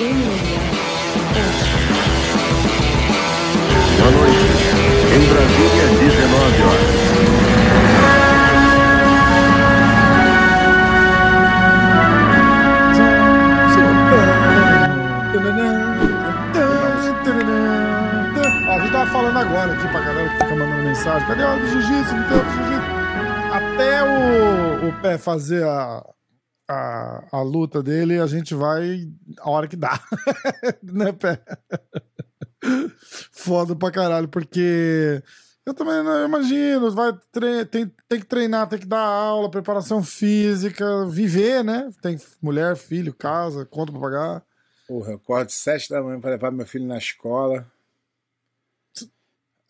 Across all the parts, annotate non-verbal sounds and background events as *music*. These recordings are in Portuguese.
Boa noite. Em Brasília, 19 horas. A gente tava falando agora aqui pra galera que fica mandando mensagem. Cadê o do jiu-jitsu? Não tem o do jiu-jitsu. Até o, o pé fazer a, a, a luta dele, a gente vai a hora que dá. *laughs* né, pé? Foda pra caralho, porque eu também não imagino, vai tem, tem que treinar, tem que dar aula, preparação física, viver, né? Tem mulher, filho, casa, conta pra pagar. Porra, eu acordo sete da manhã para levar meu filho na escola.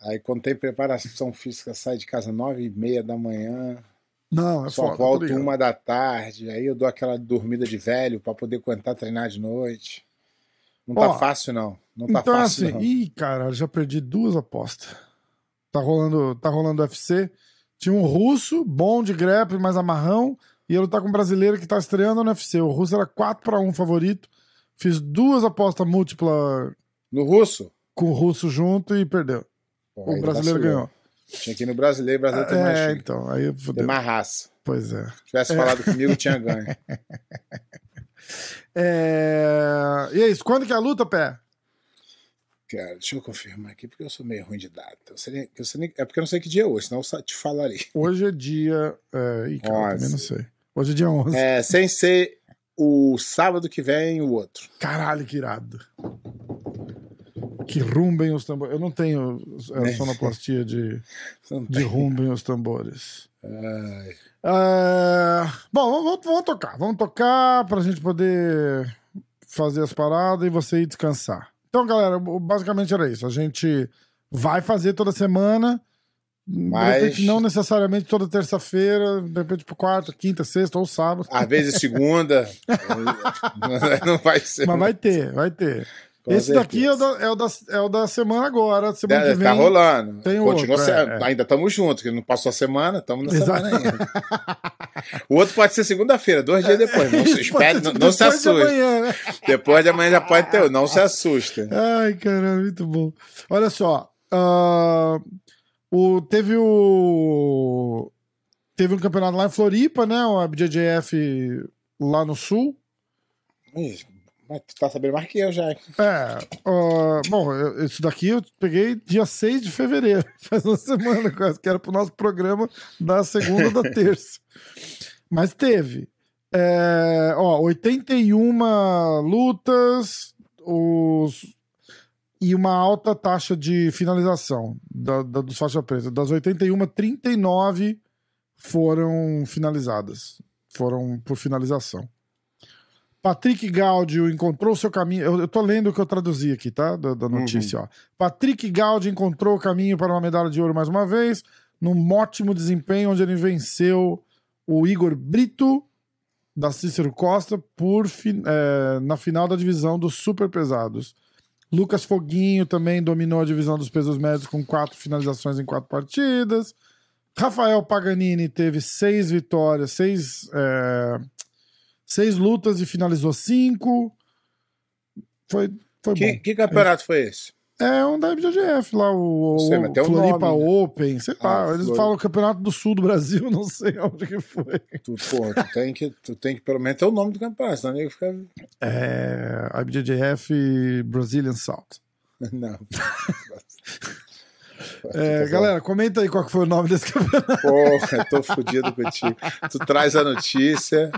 Aí quando tem preparação física, sai de casa nove e meia da manhã. Não, é Só foda. volto uma da tarde. Aí eu dou aquela dormida de velho para poder aguentar treinar de noite. Não tá Ó, fácil, não. Não tá Então, fácil, assim, não. ih, cara, já perdi duas apostas. Tá rolando, tá rolando UFC. Tinha um russo, bom de grappling, mais amarrão, e ele tá com um brasileiro que tá estreando no UFC. O russo era 4 para 1 favorito. Fiz duas apostas múltiplas No russo? com o russo junto e perdeu. Pô, O brasileiro vacilou. ganhou. Tinha que ir no brasileiro, brasileiro tem mais, É, tem então, aí fudeu. mais raça. Pois é. Se tivesse falado comigo, tinha *laughs* ganho. é. E é isso. Quando que é a luta, pé? Cara, deixa eu confirmar aqui, porque eu sou meio ruim de data. Eu sei eu sei é porque eu não sei que dia é hoje, senão eu te falarei. Hoje é dia. É... Ih, cara, também não sei. Hoje é dia 11. É, sem ser o sábado que vem o outro. Caralho, que irado. Que rumbem os tambores. Eu não tenho é, sonoplastia de, *laughs* de rumbem os tambores. É, Bom, vamos, vamos tocar. Vamos tocar pra gente poder fazer as paradas e você ir descansar. Então, galera, basicamente era isso. A gente vai fazer toda semana. Mas- De repente, não necessariamente toda terça-feira, de repente, por quarta, quinta, sexta ou sábado. Às vezes segunda. *laughs* não vai ser. Mas vai ter, vai ter. Esse daqui é o, da, é, o da, é o da semana agora. Semana que Deve vem. tá rolando. tem Continua outro, é, é. Ainda estamos juntos, que não passou a semana, estamos na Exato. semana ainda. o outro pode ser segunda-feira, dois dias depois. Não, se, *laughs* Isso espere, não, não se depois de assuste. amanhã, né? Depois de amanhã já pode ter, não se assusta. Ai, caralho, muito bom. Olha só. ah, o, teve o. Teve um campeonato lá em Floripa, né? O BJJF lá no sul. Ih, Mas tu tá sabendo mais que eu já. É. bom, eu- isso daqui eu peguei dia 6 de fevereiro. *laughs* Faz uma semana quase, que era pro nosso programa da segunda da *laughs* terça. Mas teve. É, ó, 81 lutas os, e uma alta taxa de finalização da, da- dos faixa preta. Das 81, 39 foram finalizadas. Foram por finalização. Patrick Gaudio encontrou seu caminho. Eu, eu tô lendo o que eu traduzi aqui, tá? Da, da notícia, ó. Patrick Gaudio encontrou o caminho para uma medalha de ouro mais uma vez, num ótimo desempenho, onde ele venceu o Igor Brito da Cícero Costa por fi- é, na final da divisão dos super pesados. Lucas Foguinho também dominou a divisão dos pesos médios com quatro finalizações em quatro partidas. Rafael Paganini teve seis vitórias, seis, é, seis lutas e finalizou cinco. Foi, foi Que, bom. que campeonato foi esse? É um da BJJF lá, o, sei, o Floripa nome, né? Open, sei lá. Ah, eles Flor- falam Campeonato do Sul do Brasil, *laughs* não sei onde que foi. Tu, porra, tu tem que, tu tem que pelo menos ter o nome do campeonato, senão nego fica. É, a BJJF Brazilian South. *laughs* Não. É, galera, comenta aí qual que foi o nome desse *laughs* campeonato. Porra, eu tô fudido contigo. Tu traz a notícia.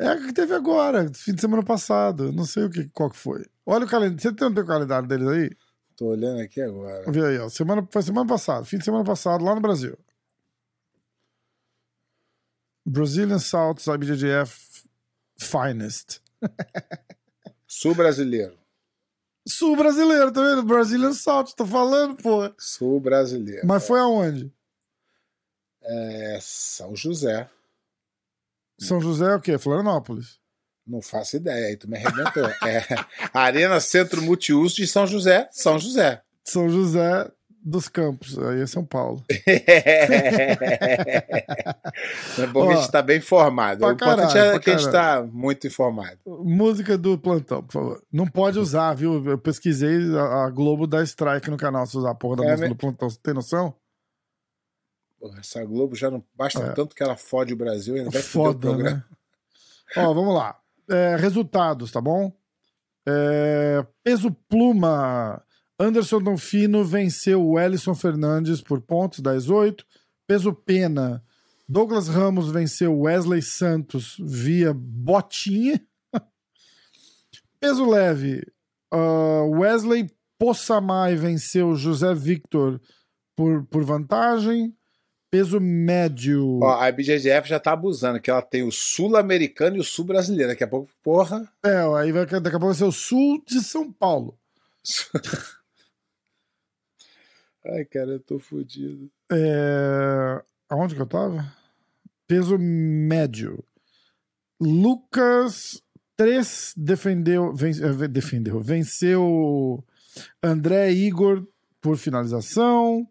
É o que teve agora, fim de semana passado. Não sei o que, qual que foi. Olha o calendário. Você tem o calendário deles aí? Tô olhando aqui agora. Vê aí, ó. Semana, foi semana passada, fim de semana passado, lá no Brasil. Brazilian South IBJJF Finest. *laughs* Sul brasileiro. Sul brasileiro, tá vendo? Brazilian South, tô falando, porra. Sul brasileiro. Mas foi aonde? É São José. São José é o quê? Florianópolis. Não faço ideia, aí tu me arrebentou. *laughs* É Arena Centro Multiuso de São José, São José. São José dos Campos, aí é São Paulo. *laughs* é bom que a Ó, gente tá bem informado. O importante é que a gente tá muito informado. Música do plantão, por favor. Não pode usar, viu? Eu pesquisei, a, Globo dá strike no canal se usar a porra da É, música né? do plantão. Você tem noção? Essa Globo já não basta É. tanto que ela fode o Brasil, ainda vai foder o Foda, programa. né? Ó, vamos lá. É, resultados, tá bom? É, peso pluma. Anderson Donfino venceu o Ellison Fernandes por pontos, 10-8. Peso pena. Douglas Ramos venceu Wesley Santos via botinha. *laughs* Peso leve. ah, Wesley Possamay venceu José Victor por, por vantagem. Peso médio. Ó, a IBJJF já tá abusando, que ela tem o sul-americano e o sul-brasileiro. Daqui a pouco, porra. É, aí vai, daqui a pouco vai ser o sul de São Paulo. *laughs* Ai, cara, eu tô fudido. É... Aonde que eu tava? Peso médio. Lucas 3 defendeu, eh, defendeu, venceu André Igor por finalização.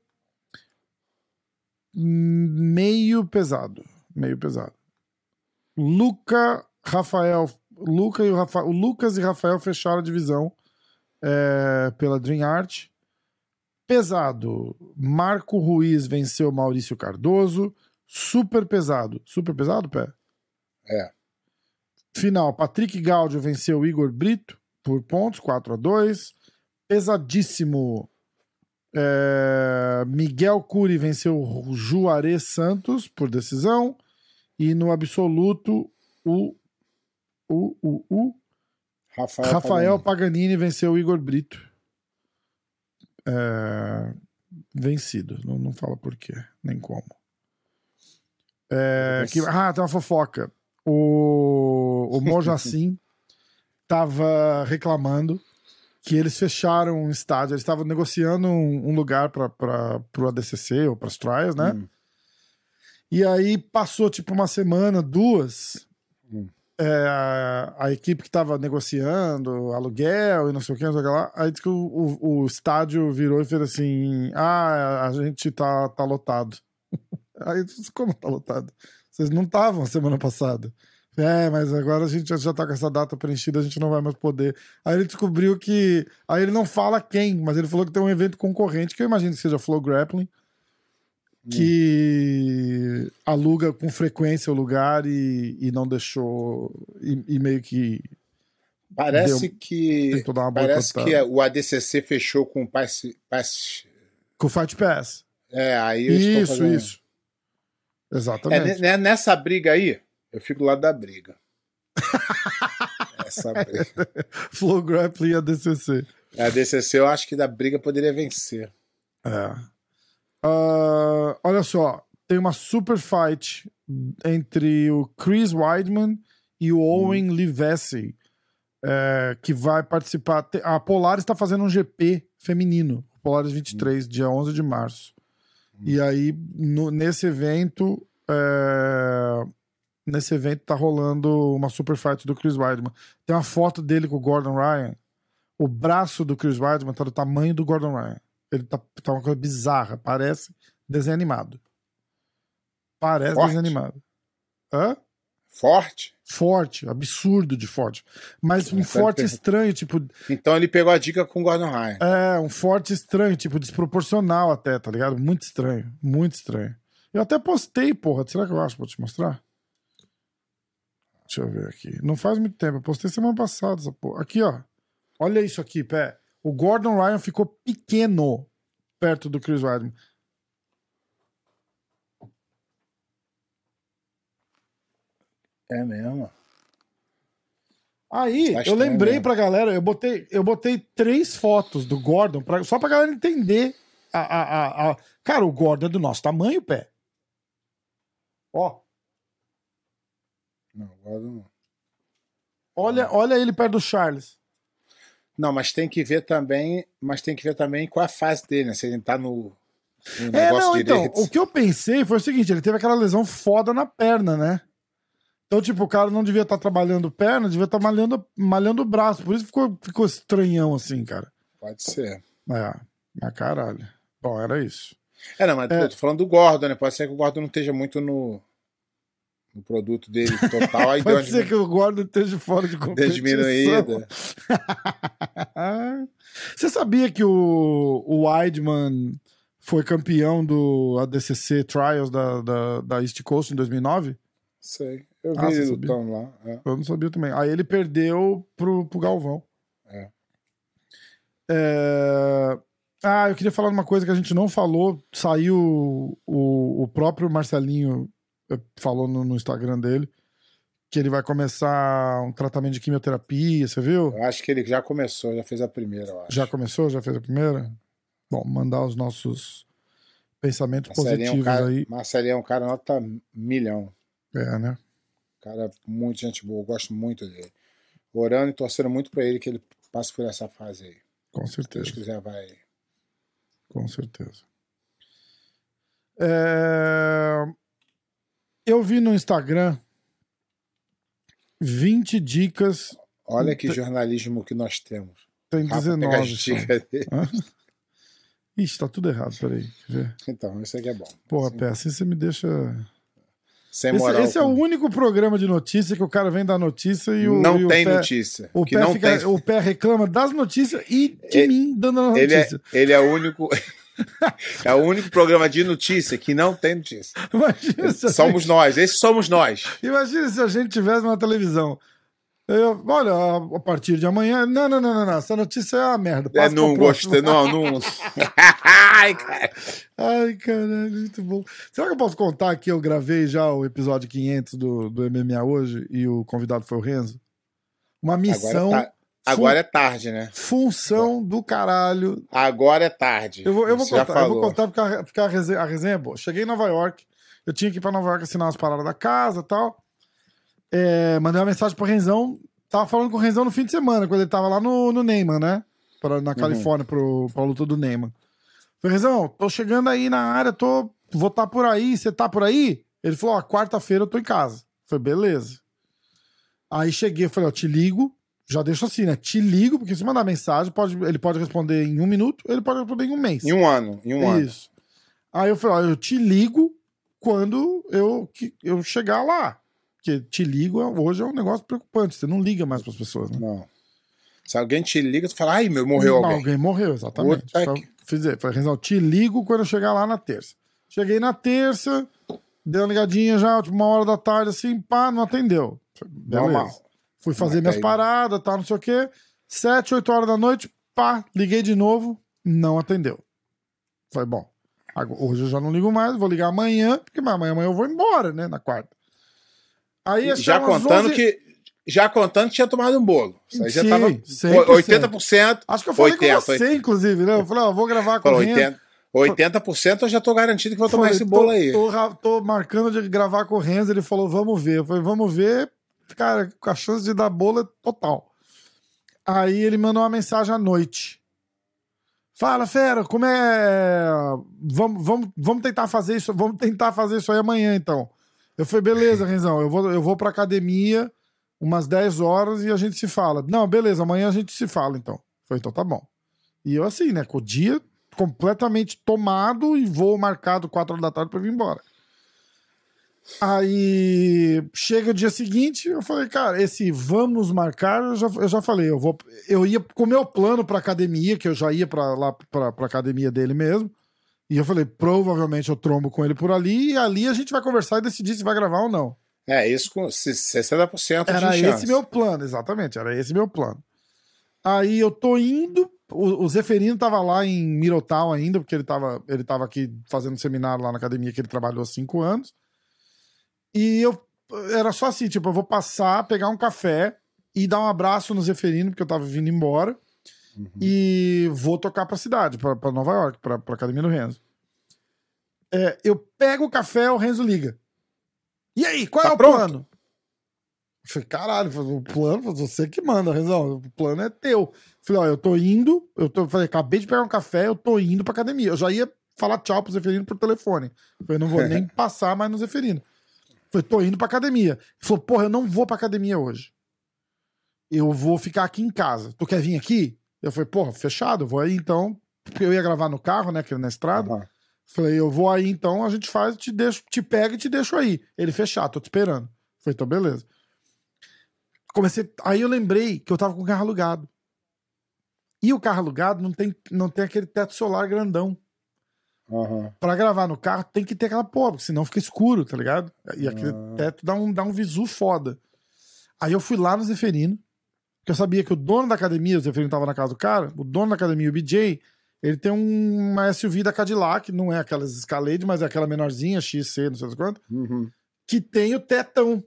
Meio pesado, meio pesado. Luca, Rafael, Luca e o, Rafa, o Lucas e Rafael fecharam a divisão eh, pela Dream Art. Pesado, Marco Ruiz venceu Maurício Cardoso. Super pesado. Super pesado, pé? É. Final, Patrick Gaudio venceu Igor Brito por pontos, 4 a 2 Pesadíssimo. É, Miguel Cury venceu Juarez Santos por decisão. E no absoluto, o, o, o, o Rafael, Rafael Paganini. Paganini venceu o Igor Brito. É, Vencido. Não, não fala por quê, nem como. É, que- ah, tem uma fofoca. O, o *laughs* Mojacin tava reclamando que eles fecharam um estádio. Eles estavam negociando um, um lugar para o ADCC ou para as trials, né? Hum. E aí passou tipo uma semana, duas. Hum. É, a, equipe que tava negociando aluguel e não sei o que, não sei o que lá. Aí disse que o, o, o estádio virou e fez assim: Ah, a gente tá, tá lotado. *laughs* Aí disse, como tá lotado? Vocês não estavam semana passada. É, mas agora a gente já, tá com essa data preenchida, a gente não vai mais poder. Aí ele descobriu que. Aí ele não fala quem, mas ele falou que tem um evento concorrente, que eu imagino que seja Flow Grappling, que aluga com frequência o lugar e, e não deixou. E, e meio que Parece Deu- que. tentou dar uma Parece que o ADCC fechou com o Pass. Pass Com o Fight Pass. é, aí estão Isso, fazendo- isso. É, Exatamente. ne- nessa briga aí, eu fico do lado da briga. *laughs* Essa briga. *laughs* Flow Grappling e a DCC. A DCC eu acho que da briga poderia vencer. É. Ah, olha só, tem uma super fight entre o Chris Weidman e o Owen Livesey, é, que vai participar. A Polaris está fazendo um GP feminino, Polaris 23, dia 11 de março. E aí, no- nesse evento, é, nesse evento tá rolando uma super fight do Chris Weidman. Tem uma foto dele com o Gordon Ryan. O braço do Chris Weidman tá do tamanho do Gordon Ryan. Ele tá, tá uma coisa bizarra. Parece desenho animado. Parece Forte? desenho animado. Hã? Forte? Forte, absurdo de forte. Mas um Essa forte é- estranho, tipo, Então ele pegou a dica com o Gordon Ryan. é, um forte estranho, tipo, desproporcional até, tá ligado? Muito estranho, muito estranho. Eu até postei, porra. Será que eu acho pra te mostrar? Deixa eu ver aqui. Não faz muito tempo. Eu postei semana passada essa porra. Aqui, ó. Olha isso aqui, pé. O Gordon Ryan ficou pequeno perto do Chris Weidman. É mesmo. Aí, eu estranho lembrei mesmo. pra galera, eu botei, eu botei três fotos do Gordon pra, só pra galera entender. A, a, a, a- Cara, o Gordon é do nosso tamanho, pé. Ó, Não, não. olha, olha ele perto do Charles. Não, mas tem que ver também, mas tem que ver também qual a fase dele, né? Se ele tá no, no É, negócio não, então, direito. o que eu pensei foi o seguinte, ele teve aquela lesão foda na perna, né? Então, tipo, o cara não devia estar trabalhando perna, devia estar malhando, malhando o braço. Por isso ficou, ficou estranhão assim, cara. Pode ser. É, mas caralho. Bom, era isso. É, não, mas É. eu tô falando do Gordon, né? Pode ser que o Gordon não esteja muito no, no produto dele total. Aí *laughs* Pode ser que o Gordon esteja fora de competição. diminuída. *laughs* Você sabia que o, o Weidman foi campeão do ADCC Trials da, da, da East Coast em 2009? Sei. Eu vi Ah, ele lutando lá. é. Eu não sabia também. Aí ele perdeu pro, pro Galvão. É. É, Ah, eu queria falar uma coisa que a gente não falou. Saiu o, o próprio Marcelinho falou no, no Instagram dele que ele vai começar um tratamento de quimioterapia, você viu? Eu acho que ele já começou, já fez a primeira, eu acho. Já começou? Já fez a primeira? Bom, mandar os nossos pensamentos Marcelinho é um positivos cara, aí. Marcelinho é um cara nota milhão. É, né? Cara, muito gente boa, eu gosto muito dele. Orando e torcendo muito pra ele que ele passe por essa fase aí. Com Se Deus certeza. quiser, vai. Com certeza. É, Eu vi no Instagram 20 dicas, Olha que jornalismo que nós temos. tem Rafa pega as 19 só. dicas dele. Hã? Ixi, tá tudo errado, peraí. Então, isso aqui é bom. Porra, Sim. Pé, assim você me deixa. Sem Esse, moral. esse é o único programa de notícia que o cara vem dar notícia e o. não e o tem pé, notícia. O pé, fica- tem. o pé reclama das notícias e de Ele- mim dando a Ele é, notícia. ele é o único. *laughs* é o único programa de notícia que não tem notícia. Imagina Somos nós, esses somos nós. Imagina se a gente tivesse uma televisão. Eu, olha, a, partir de amanhã. Não, não, não, não, não. Essa notícia é uma merda. É, Passa não pro próximo. gostei, não, não. *laughs* Ai, cara. Ai, caralho, muito bom. Será que eu posso contar que eu gravei já o episódio 500 do, do MMA hoje e o convidado foi o Renzo? Uma missão, Agora, tá- agora é tarde, né? função do caralho. Agora é tarde. Eu vou, eu vou contar, eu vou contar porque, a, porque a, resenha, a resenha é boa. Cheguei em Nova York, eu tinha que ir pra Nova York assinar as paradas da casa e tal. É, mandei uma mensagem pro Renzão. Tava falando com o Renzão no fim de semana, quando ele tava lá no, no Neyman, né? Pra, na Califórnia, pro, pra luta do Neyman. Falei, Renzão, tô chegando aí na área, tô, vou estar por aí, você tá por aí? Ele falou, ó, quarta-feira eu tô em casa. Falei, beleza. Aí cheguei, falei, ó, te ligo, já deixo assim, né? Te ligo, porque se mandar mensagem, pode, ele pode responder em um minuto, ele pode responder em um mês. Em um ano, em um ano. Isso. Aí eu falei, ó, eu te ligo quando eu, que, eu chegar lá. Porque te ligo é- hoje é um negócio preocupante. Você não liga mais pras pessoas, né? Não. Se alguém te liga, tu fala, ai, meu, morreu Não, alguém. morreu, exatamente. Só que- fiz, falei, Renzão, te ligo quando eu chegar lá na terça. Cheguei na terça, dei uma ligadinha já, tipo, uma hora da tarde, assim, pá, não atendeu. Beleza. Normal. Fui fazer minhas paradas, tal, não sei o quê. Sete, oito horas da noite, pá, liguei de novo, não atendeu. Falei, bom, hoje eu já não ligo mais, vou ligar amanhã, porque amanhã, amanhã eu vou embora, né, na quarta. Aí Já contando 11 que. Já contando que tinha tomado um bolo. Isso aí já Sim, tava 100%. 80%. Acho que eu falei 80, com você, inclusive, né? Eu falei, ó, vou gravar com o Renzo. 80%, 80% eu já tô garantido que vou tomar Falei, esse bolo tô, aí. Tô, tô marcando de gravar com o Renzo, ele falou, vamos ver. Eu falei, vamos ver. Cara, a chance de dar bolo é total. Aí ele mandou uma mensagem à noite. Fala, fera, como é. Vamos, vamos, vamos tentar fazer isso. Vamos tentar fazer isso aí amanhã, então. Eu falei, beleza, *laughs* Renzão, eu vou, eu vou pra academia umas 10 horas e a gente se fala. Não, beleza, amanhã a gente se fala, então. Eu falei, então tá bom. E eu assim, né, com o dia completamente tomado e voo marcado 4 horas da tarde pra vir embora. Aí chega o dia seguinte, eu falei, cara, esse vamos marcar, eu já, eu já falei, eu vou, eu ia com o meu plano pra academia, que eu já ia pra lá pra academia dele mesmo. E eu falei, provavelmente eu trombo com ele por ali, e ali a gente vai conversar e decidir se vai gravar ou não. É, isso com 60% Era de esse chance. meu plano, exatamente, era esse meu plano. Aí eu tô indo, o, o Zeferino tava lá em Mirotal ainda, porque ele tava, ele tava aqui fazendo seminário lá na academia que ele trabalhou há cinco anos. E eu era só assim, tipo, eu vou passar, pegar um café e dar um abraço no Zeferino, porque eu tava vindo embora. Uhum. E vou tocar pra cidade, pra, pra Nova York, pra, pra academia do Renzo. É, eu pego o café, o Renzo liga. E aí, qual Tá é o pronto? plano? Eu falei, caralho, o plano, você que manda, Renzão. O plano é teu. Eu falei, ó, eu tô indo, eu tô, falei, acabei de pegar um café, eu tô indo pra academia. Eu já ia falar tchau pro Zeferino por telefone. Eu falei, não vou *laughs* nem passar mais no Zeferino. Falei, tô indo pra academia. Ele falou, porra, eu não vou pra academia hoje. Eu vou ficar aqui em casa. Tu quer vir aqui? Eu falei, porra, fechado, eu vou aí então porque eu ia gravar no carro, né, que na estrada. Aham. Falei, eu vou aí então, a gente faz, te deixo, te pega e te deixo aí. Ele fechar, tô te esperando. Falei, então beleza. Comecei, aí eu lembrei que eu tava com o carro alugado. E o carro alugado não tem, não tem aquele teto solar grandão. Aham. Pra gravar no carro tem que ter aquela porra, porque senão fica escuro, tá ligado? E aquele Ah. teto dá um, dá um visu foda. Aí eu fui lá no Zeferino, porque eu sabia que o dono da academia, o Zeferino tava na casa do cara, o dono da academia, o BJ, ele tem um- uma SUV da Cadillac, não é aquelas Escalade, mas é aquela menorzinha, XC, não sei quanto, Uhum. que tem o tetão.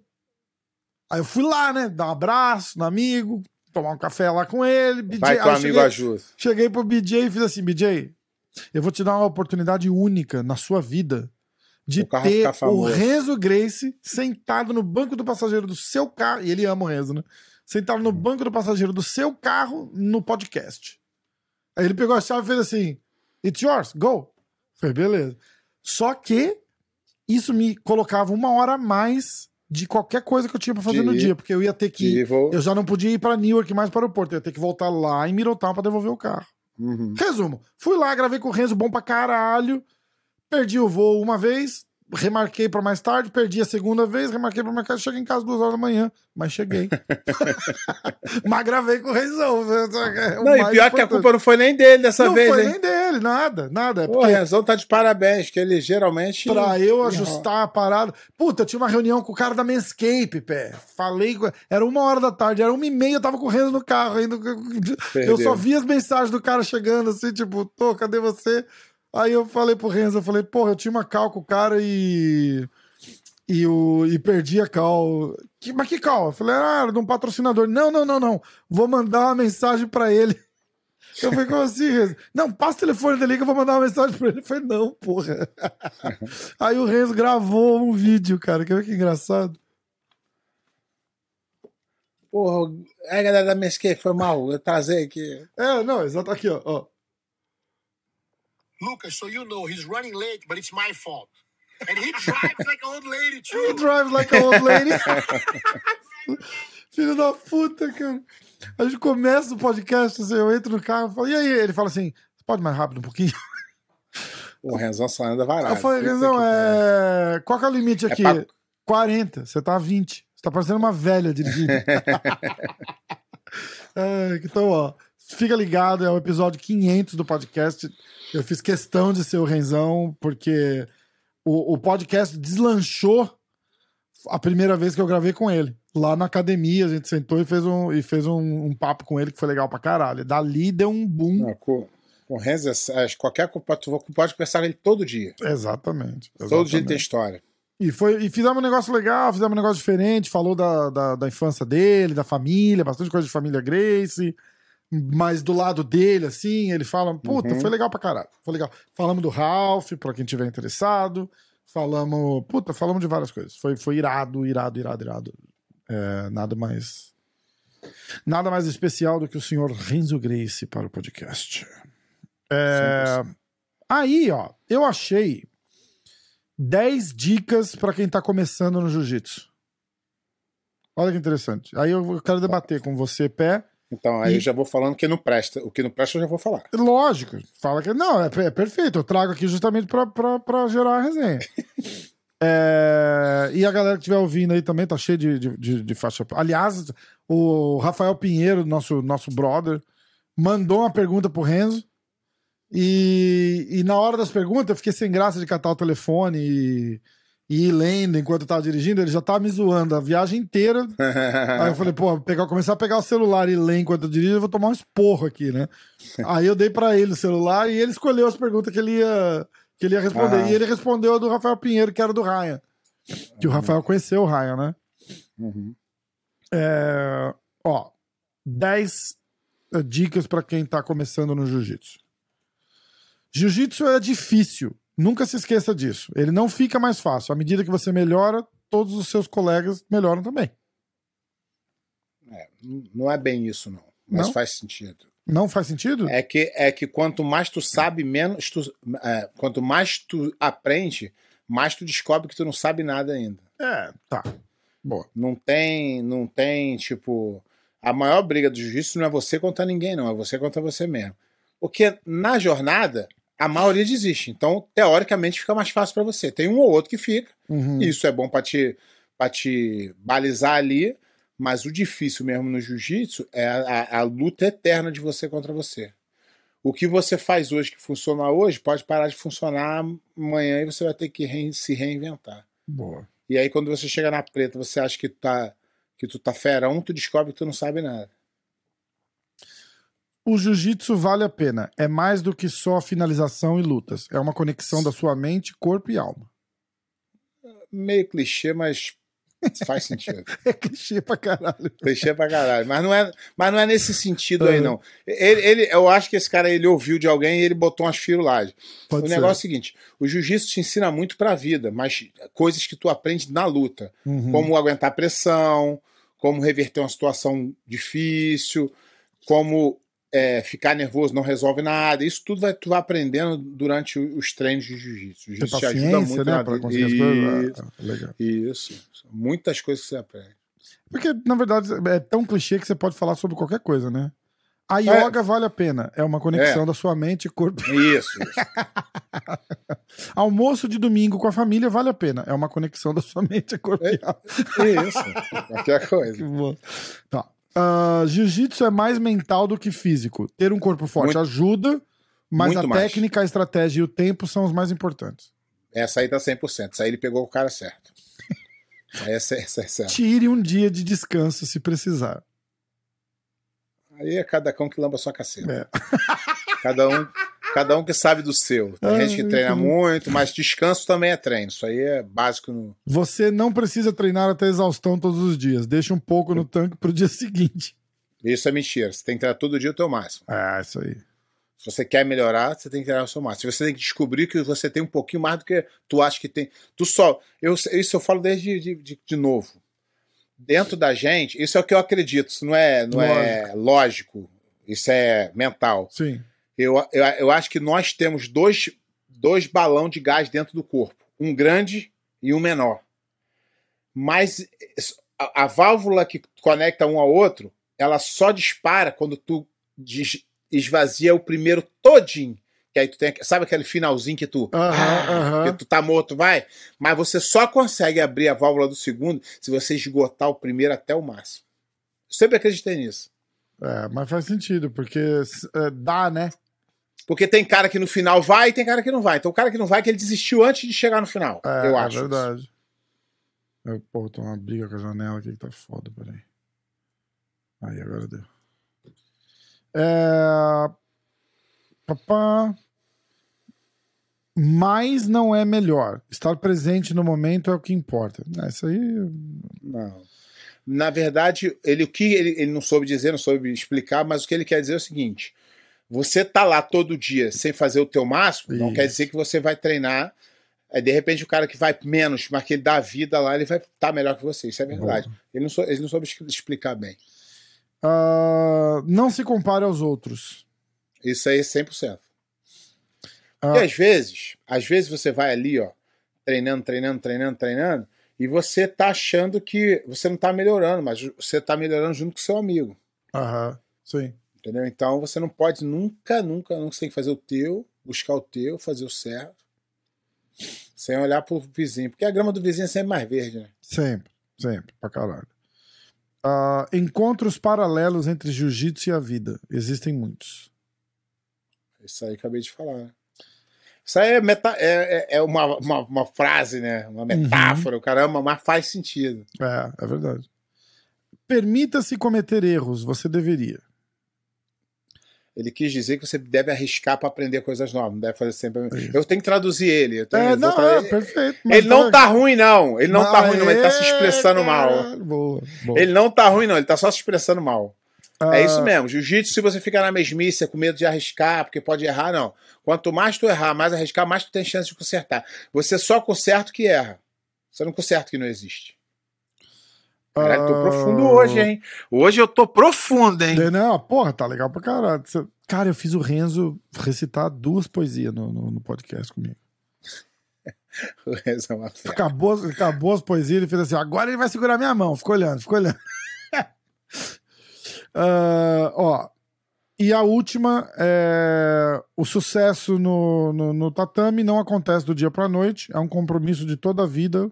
Aí eu fui lá, né, dar um abraço no amigo, tomar um café lá com ele. BJ, Vai que o amigo cheguei- ajuda. Cheguei pro BJ e fiz assim, BJ, eu vou te dar uma oportunidade única na sua vida de ter o. Renzo Grace sentado no banco do passageiro do seu carro, e ele ama o Renzo, né? Sentado no banco do passageiro do seu carro no podcast. Aí ele pegou a chave e fez assim, it's yours, go. Falei, beleza. Só que isso me colocava uma hora a mais de qualquer coisa que eu tinha pra fazer De- no dia, porque eu ia ter que... Eu já não podia ir pra Newark mais para o aeroporto, eu ia ter que voltar lá em Middletown pra devolver o carro. Uhum. Resumo, fui lá, gravei com o Renzo, bom pra caralho. Perdi o voo uma vez, remarquei pra mais tarde, perdi a segunda vez, remarquei pra mais tarde, cheguei em casa duas horas da manhã, mas cheguei. *laughs* mas gravei com o Renzão. é o Não, e pior que a culpa não foi nem dele dessa não vez, foi hein? nem dele, nada, nada. É Pô, o porque Renzão tá de parabéns, que ele geralmente. pra eu ajustar a parada. Puta, eu tinha uma reunião com o cara da Manscape, pé. Falei, era uma hora da tarde, era uma e meia, eu tava com o Renzo no carro ainda. *laughs* Eu Perdeu. só vi as mensagens do cara chegando assim, tipo, tô, cadê você? Aí eu falei pro Renzo, eu falei, porra, eu tinha uma cal com o cara e. E, o, e perdi a cal. Que, mas que cal? Eu falei, ah, era de um patrocinador. Não, não, não, não. Vou mandar uma mensagem pra ele. Eu falei, como assim, Renzo? Não, passa o telefone dele que eu vou mandar uma mensagem pra ele. Eu falei, não, porra. *laughs* Aí o Renzo gravou um vídeo, cara. Quer ver que engraçado? Porra, é galera da Mesquite, foi mal. Eu trazei aqui. É, não, exato aqui, ó. ó. Lucas, so you know he's running late, but it's my fault. And he drives like an old lady He too. drives like a old lady. *laughs* Filho da puta, cara. A gente começa o podcast, assim, eu entro no carro e falo, e aí? Ele fala assim, você pode mais rápido um pouquinho? O Renzão só anda varado. eu falei, Renzão, é... qual que é o limite aqui? pra- 40, você tá a 20. Você tá parecendo uma velha dirigindo. *laughs* *laughs* É, então, ó, fica ligado, é o episódio 500 do podcast. Eu fiz questão de ser o Renzão, porque o, o podcast deslanchou a primeira vez que eu gravei com ele. Lá na academia, a gente sentou e fez um, e fez um, um papo com ele que foi legal pra caralho. Dali deu um boom. Não, com, com o Renzo, é- qualquer culpa, tu pode conversar com ele todo dia. Exatamente. Todo dia tem história. E, foi, e fizemos um negócio legal, fizemos um negócio diferente, falou da, da, da infância dele, da família, bastante coisa de família Grace, mas do lado dele, assim, ele fala, puta, Uhum. foi legal pra caralho, foi legal. Falamos do Ralph, pra quem tiver interessado, falamos, puta, falamos de várias coisas, foi, foi irado, irado, irado, irado. É, nada mais... Nada mais especial do que o senhor Renzo Grace para o podcast. É, aí, ó, eu achei 10 dicas pra quem tá começando no jiu-jitsu. Olha que interessante. Aí eu quero debater com você, pé. Então, aí E- eu já vou falando que não presta. O que não presta eu já vou falar. Lógico, fala que. Não, é, é perfeito. Eu trago aqui justamente pra, pra, pra gerar a resenha. *laughs* É, e a galera que estiver ouvindo aí também tá cheio de, de, de, de faixa. Aliás, o Rafael Pinheiro, nosso, nosso brother, mandou uma pergunta pro Renzo. E, e na hora das perguntas eu fiquei sem graça de catar o telefone e, e lendo enquanto eu tava dirigindo. Ele já tava me zoando a viagem inteira. *laughs* Aí eu falei, pô, pegar, começar a pegar o celular e ler enquanto eu dirijo, eu vou tomar um esporro aqui, né? *laughs* Aí eu dei pra ele o celular e ele escolheu as perguntas que ele ia, que ele ia responder. Aham. E ele respondeu a do Rafael Pinheiro, que era do Ryan. Que o Rafael conheceu o Ryan, né? Uhum. É, ó, 10 eh, dicas pra quem tá começando no jiu-jitsu. Jiu-jitsu é difícil. Nunca se esqueça disso. Ele não fica mais fácil. À medida que você melhora, todos os seus colegas melhoram também. É, não é bem isso, não. Mas Não? faz sentido. Não faz sentido? É que, é que quanto mais tu sabe, menos tu. é, quanto mais tu aprende, mais tu descobre que tu não sabe nada ainda. É, tá. Boa. Não tem, não tem, tipo. A maior briga do jiu-jitsu não é você contra ninguém, não. É você contra você mesmo. Porque na jornada, a maioria desiste. Então, teoricamente, fica mais fácil para você. Tem um ou outro que fica. Uhum. Isso é bom para te, pra te balizar ali. Mas o difícil mesmo no jiu-jitsu é a, a- a luta eterna de você contra você. O que você faz hoje que funciona hoje pode parar de funcionar amanhã e você vai ter que rein- se reinventar. Boa. E aí, quando você chega na preta, você acha que tá, que tu tá ferão, tu descobre que tu não sabe nada. O jiu-jitsu vale a pena. É mais do que só finalização e lutas. É uma conexão da sua mente, corpo e alma. Meio clichê, mas faz sentido. *laughs* É clichê pra caralho. clichê pra caralho. Mas não é, mas não é nesse sentido aí, não. Ele, ele, eu acho que esse cara ele ouviu de alguém e ele botou umas firulagens. Pode o ser. negócio é o seguinte: o jiu-jitsu te ensina muito pra vida, mas coisas que tu aprende na luta. Uhum. Como aguentar pressão, como reverter uma situação difícil, como é, ficar nervoso não resolve nada. Isso tudo vai, tu vai aprendendo durante os treinos de jiu-jitsu. Jiu-jitsu te ajuda muito né? vida. conseguir as coisas. Isso, Ah, legal. isso. Muitas coisas que você aprende. Porque, na verdade, é tão clichê que você pode falar sobre qualquer coisa, né? A É. yoga vale a pena. É uma conexão É. da sua mente e corpo. Isso, isso. *laughs* Almoço de domingo com a família vale a pena. É uma conexão da sua mente e corpo É. isso. Qualquer coisa. *laughs* Que bom. Tá. Ah, Jiu-jitsu é mais mental do que físico. Ter um corpo forte Muito- ajuda, mas a mais. técnica, a estratégia e o tempo são os mais importantes. Essa aí tá 100%. Essa aí ele pegou o cara certo. Essa, essa é certa. Tire um dia de descanso se precisar. Aí é cada cão que lamba sua caceta. É. Cada um, cada um que sabe do seu. Tem Ai, gente que treina muito mas descanso também é treino. Isso aí é básico no. Você não precisa treinar até exaustão todos os dias. Deixa um pouco no tanque pro dia *laughs* seguinte. Isso é mentira. Você tem que treinar todo dia o teu máximo. Ah, isso aí. Se você quer melhorar, você tem que treinar o seu máximo. Você tem que descobrir que você tem um pouquinho mais do que tu acha que tem. Tu só. Eu, isso eu falo desde de, de, de novo. Dentro da gente, isso é o que eu acredito. Isso não é, não é lógico. Isso é mental. Sim. Eu, eu, eu acho que nós temos dois, dois balão de gás dentro do corpo. Um grande e um menor. Mas a, a válvula que conecta um ao outro, ela só dispara quando tu des- esvazia o primeiro todinho. Que aí tu tem, sabe aquele finalzinho que tu, Aham, ah, aham. que tu tá morto, vai? Mas você só consegue abrir a válvula do segundo se você esgotar o primeiro até o máximo. Eu sempre acreditei nisso. É, mas faz sentido, porque é, dá, né? Porque tem cara que no final vai e tem cara que não vai. Então o cara que não vai é que ele desistiu antes de chegar no final. É, eu é acho. verdade. Eu, pô, tem uma briga com a janela aqui que tá foda, peraí. Aí, agora deu. É... Papá. Mais não é melhor. Estar presente no momento é o que importa. É, isso aí. Não. Na verdade, ele o que ele, ele não soube dizer, não soube explicar, mas o que ele quer dizer é o seguinte: você tá lá todo dia sem fazer o teu máximo, não Isso. quer dizer que você vai treinar. Aí, de repente, o cara que vai menos, mas que ele dá a vida lá, ele vai estar melhor que você. Isso é verdade. Ele não, sou, ele não soube explicar bem. Ah, não se compare aos outros. Isso aí é 100%. Ah. E às vezes, às vezes você vai ali, ó, treinando, treinando, treinando, treinando, e você tá achando que você não tá melhorando, mas você tá melhorando junto com seu amigo, Aham, sim. Entendeu? Então você não pode nunca, nunca, nunca você tem que fazer o teu, buscar o teu, fazer o certo, sem olhar pro vizinho, porque a grama do vizinho é sempre mais verde, né? Sempre, sempre, pra caralho. Ah, encontros paralelos entre jiu-jitsu e a vida. Existem muitos. Isso aí eu acabei de falar, né? Isso aí é, meta, é, é- é uma, uma, uma frase, né? Uma metáfora, o caramba, mas faz sentido. É, é verdade. Permita-se cometer erros, você deveria. Ele quis dizer que você deve arriscar para aprender coisas novas, não deve fazer sempre. Eu tenho que traduzir ele. eu tenho- É, não, é, perfeito. mas Ele não tá ruim, não. Ele não tá ruim, não. Ele tá se expressando mal. caralho, Boa, boa. Ele não tá ruim, não. Ele tá só se expressando mal. Ah, É isso mesmo. Jiu-jitsu, se você ficar na mesmice, com medo de arriscar, porque pode errar, não. Quanto mais tu errar, mais arriscar, mais tu tem chance de consertar. Você só conserta o que erra. Você não conserta o que não existe. Caralho, tô ah, profundo hoje, hein? Hoje eu tô profundo, hein? Não, porra, tá legal pra caralho. Cara, eu fiz o Renzo recitar duas poesias no, no, no podcast comigo. *laughs* Essa é uma fera. Acabou, acabou as poesias, ele fez assim: agora ele vai segurar minha mão. Ficou olhando, ficou olhando. *laughs* Ah, ó, E a última é o sucesso no, no, no tatame não acontece do dia para noite, é um compromisso de toda a vida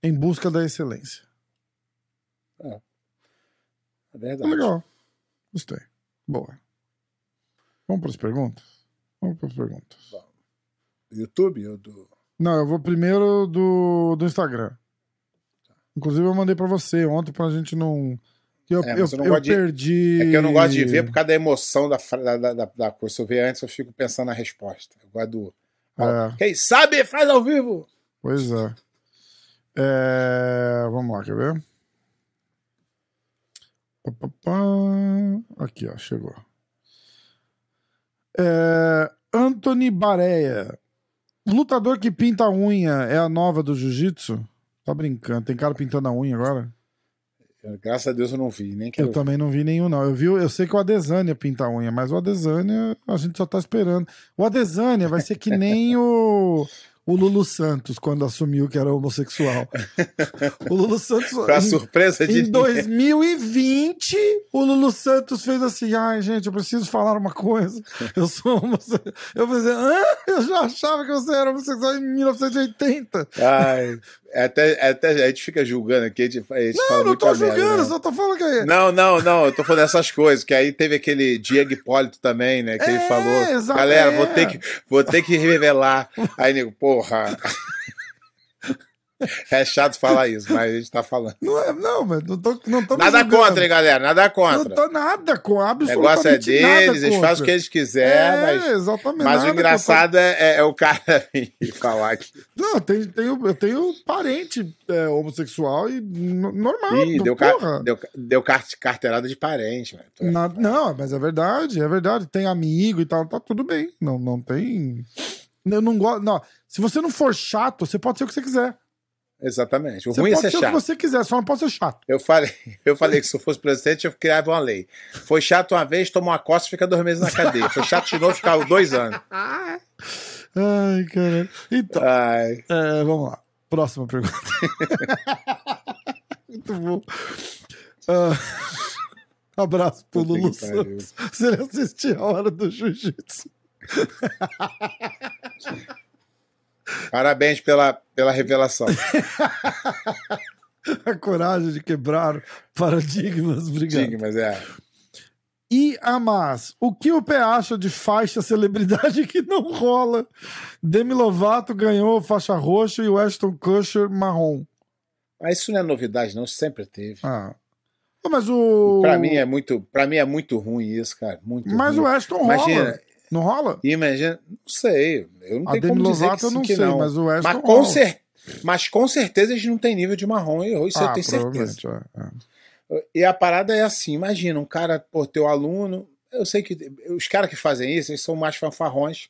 em busca da excelência. É É verdade. legal. Gostei. Boa. Vamos para as perguntas? Vamos para as perguntas. Do YouTube ou do. Não, eu vou primeiro do, do Instagram. Inclusive eu mandei para você ontem pra gente não. Eu, É, eu, eu não eu de- perdi. É que eu não gosto de ver por causa da emoção da, da, da, da coisa. Se eu ver antes, eu fico pensando na resposta. Eu gosto do. É. Quem sabe faz ao vivo! Pois é. É, Vamos lá, quer ver? Aqui, ó, chegou. É, Anthony Bareia. Lutador que pinta a unha é a nova do jiu-jitsu? Tá brincando. Tem cara pintando a unha agora? Eu, graças a Deus eu não vi, nem Eu quero. também não vi nenhum, não. Eu, vi, eu sei que o Adesanya pinta a unha, mas o Adesanya a gente só tá esperando. O Adesanya vai ser que nem o, *laughs* o Lulu Santos quando assumiu que era homossexual. O Lulu Santos. Com a em- surpresa de. Em 2020, o Lulu Santos fez assim: ai, gente, eu preciso falar uma coisa. Eu sou homossexual. Eu falei, hã? Eu já achava que você era homossexual em 1980. Ai, é até, é até, a gente fica julgando aqui, a gente, a gente fala Não, não tô merda, julgando, né? só tô falando que. Não, não, não, eu tô falando dessas coisas, que aí teve aquele Diego Hipólito também, né, que ele É, falou, exato, galera, é. vou ter que, vou ter que revelar. Aí, nego, porra. *laughs* É chato falar isso, mas a gente tá falando. Não, é, não, mas não tô, não tô Nada contra, hein, galera, nada Não contra. tô nada com, O absolutamente negócio é deles, eles fazem o que eles quiserem, É, mas, exatamente. mas o engraçado é, é- é o cara *laughs* falar que. Não, tem, tenho, eu tenho parente é, homossexual e normal. Ih, deu, porra. deu, deu car- carteirada de parente. velho. Não, mas é verdade, é verdade. Tem amigo e tal, tá tudo bem. Não, não tem. Eu não gosto. Não, se você não for chato, você pode ser o que você quiser. Exatamente. O Você ruim é pode ser ser o que chato. você quiser, só não pode ser chato. Eu falei, *laughs* eu falei que se eu fosse presidente, eu criava uma lei. Foi chato uma vez, tomou uma costa e fica dois meses na cadeia. Foi chato de novo, ficava dois anos. *laughs* Ai, caralho. Então, Ai, é, vamos lá. Próxima pergunta. *laughs* Muito bom. Ah, abraço pro Lulu. Santos. Se ele assistir a hora do jiu-jitsu. *laughs* parabéns pela, pela revelação. *laughs* A coragem de quebrar paradigmas. Obrigado. Diga, mas é. E Amas, o que o pé acha de faixa celebridade *laughs* que não rola? Demi Lovato ganhou faixa roxa e o Ashton Kutcher marrom. Mas isso não é novidade, não. Sempre teve. Ah. Mas o. Pra mim é muito, para mim é muito ruim isso, cara. Muito Mas ruim. o Ashton Imagina, rola. Não rola? imagina, não sei. Eu não A tenho Demi como dizer Lovato que eu não sei, não. mas o Ashton Mas com, cer mas com certeza eles não têm nível de marrom. eu- Isso eu Ah, tenho certeza. é, é. E a parada é assim, imagina, um cara, pô, teu aluno, eu sei que os caras que fazem isso, eles são mais fanfarrões,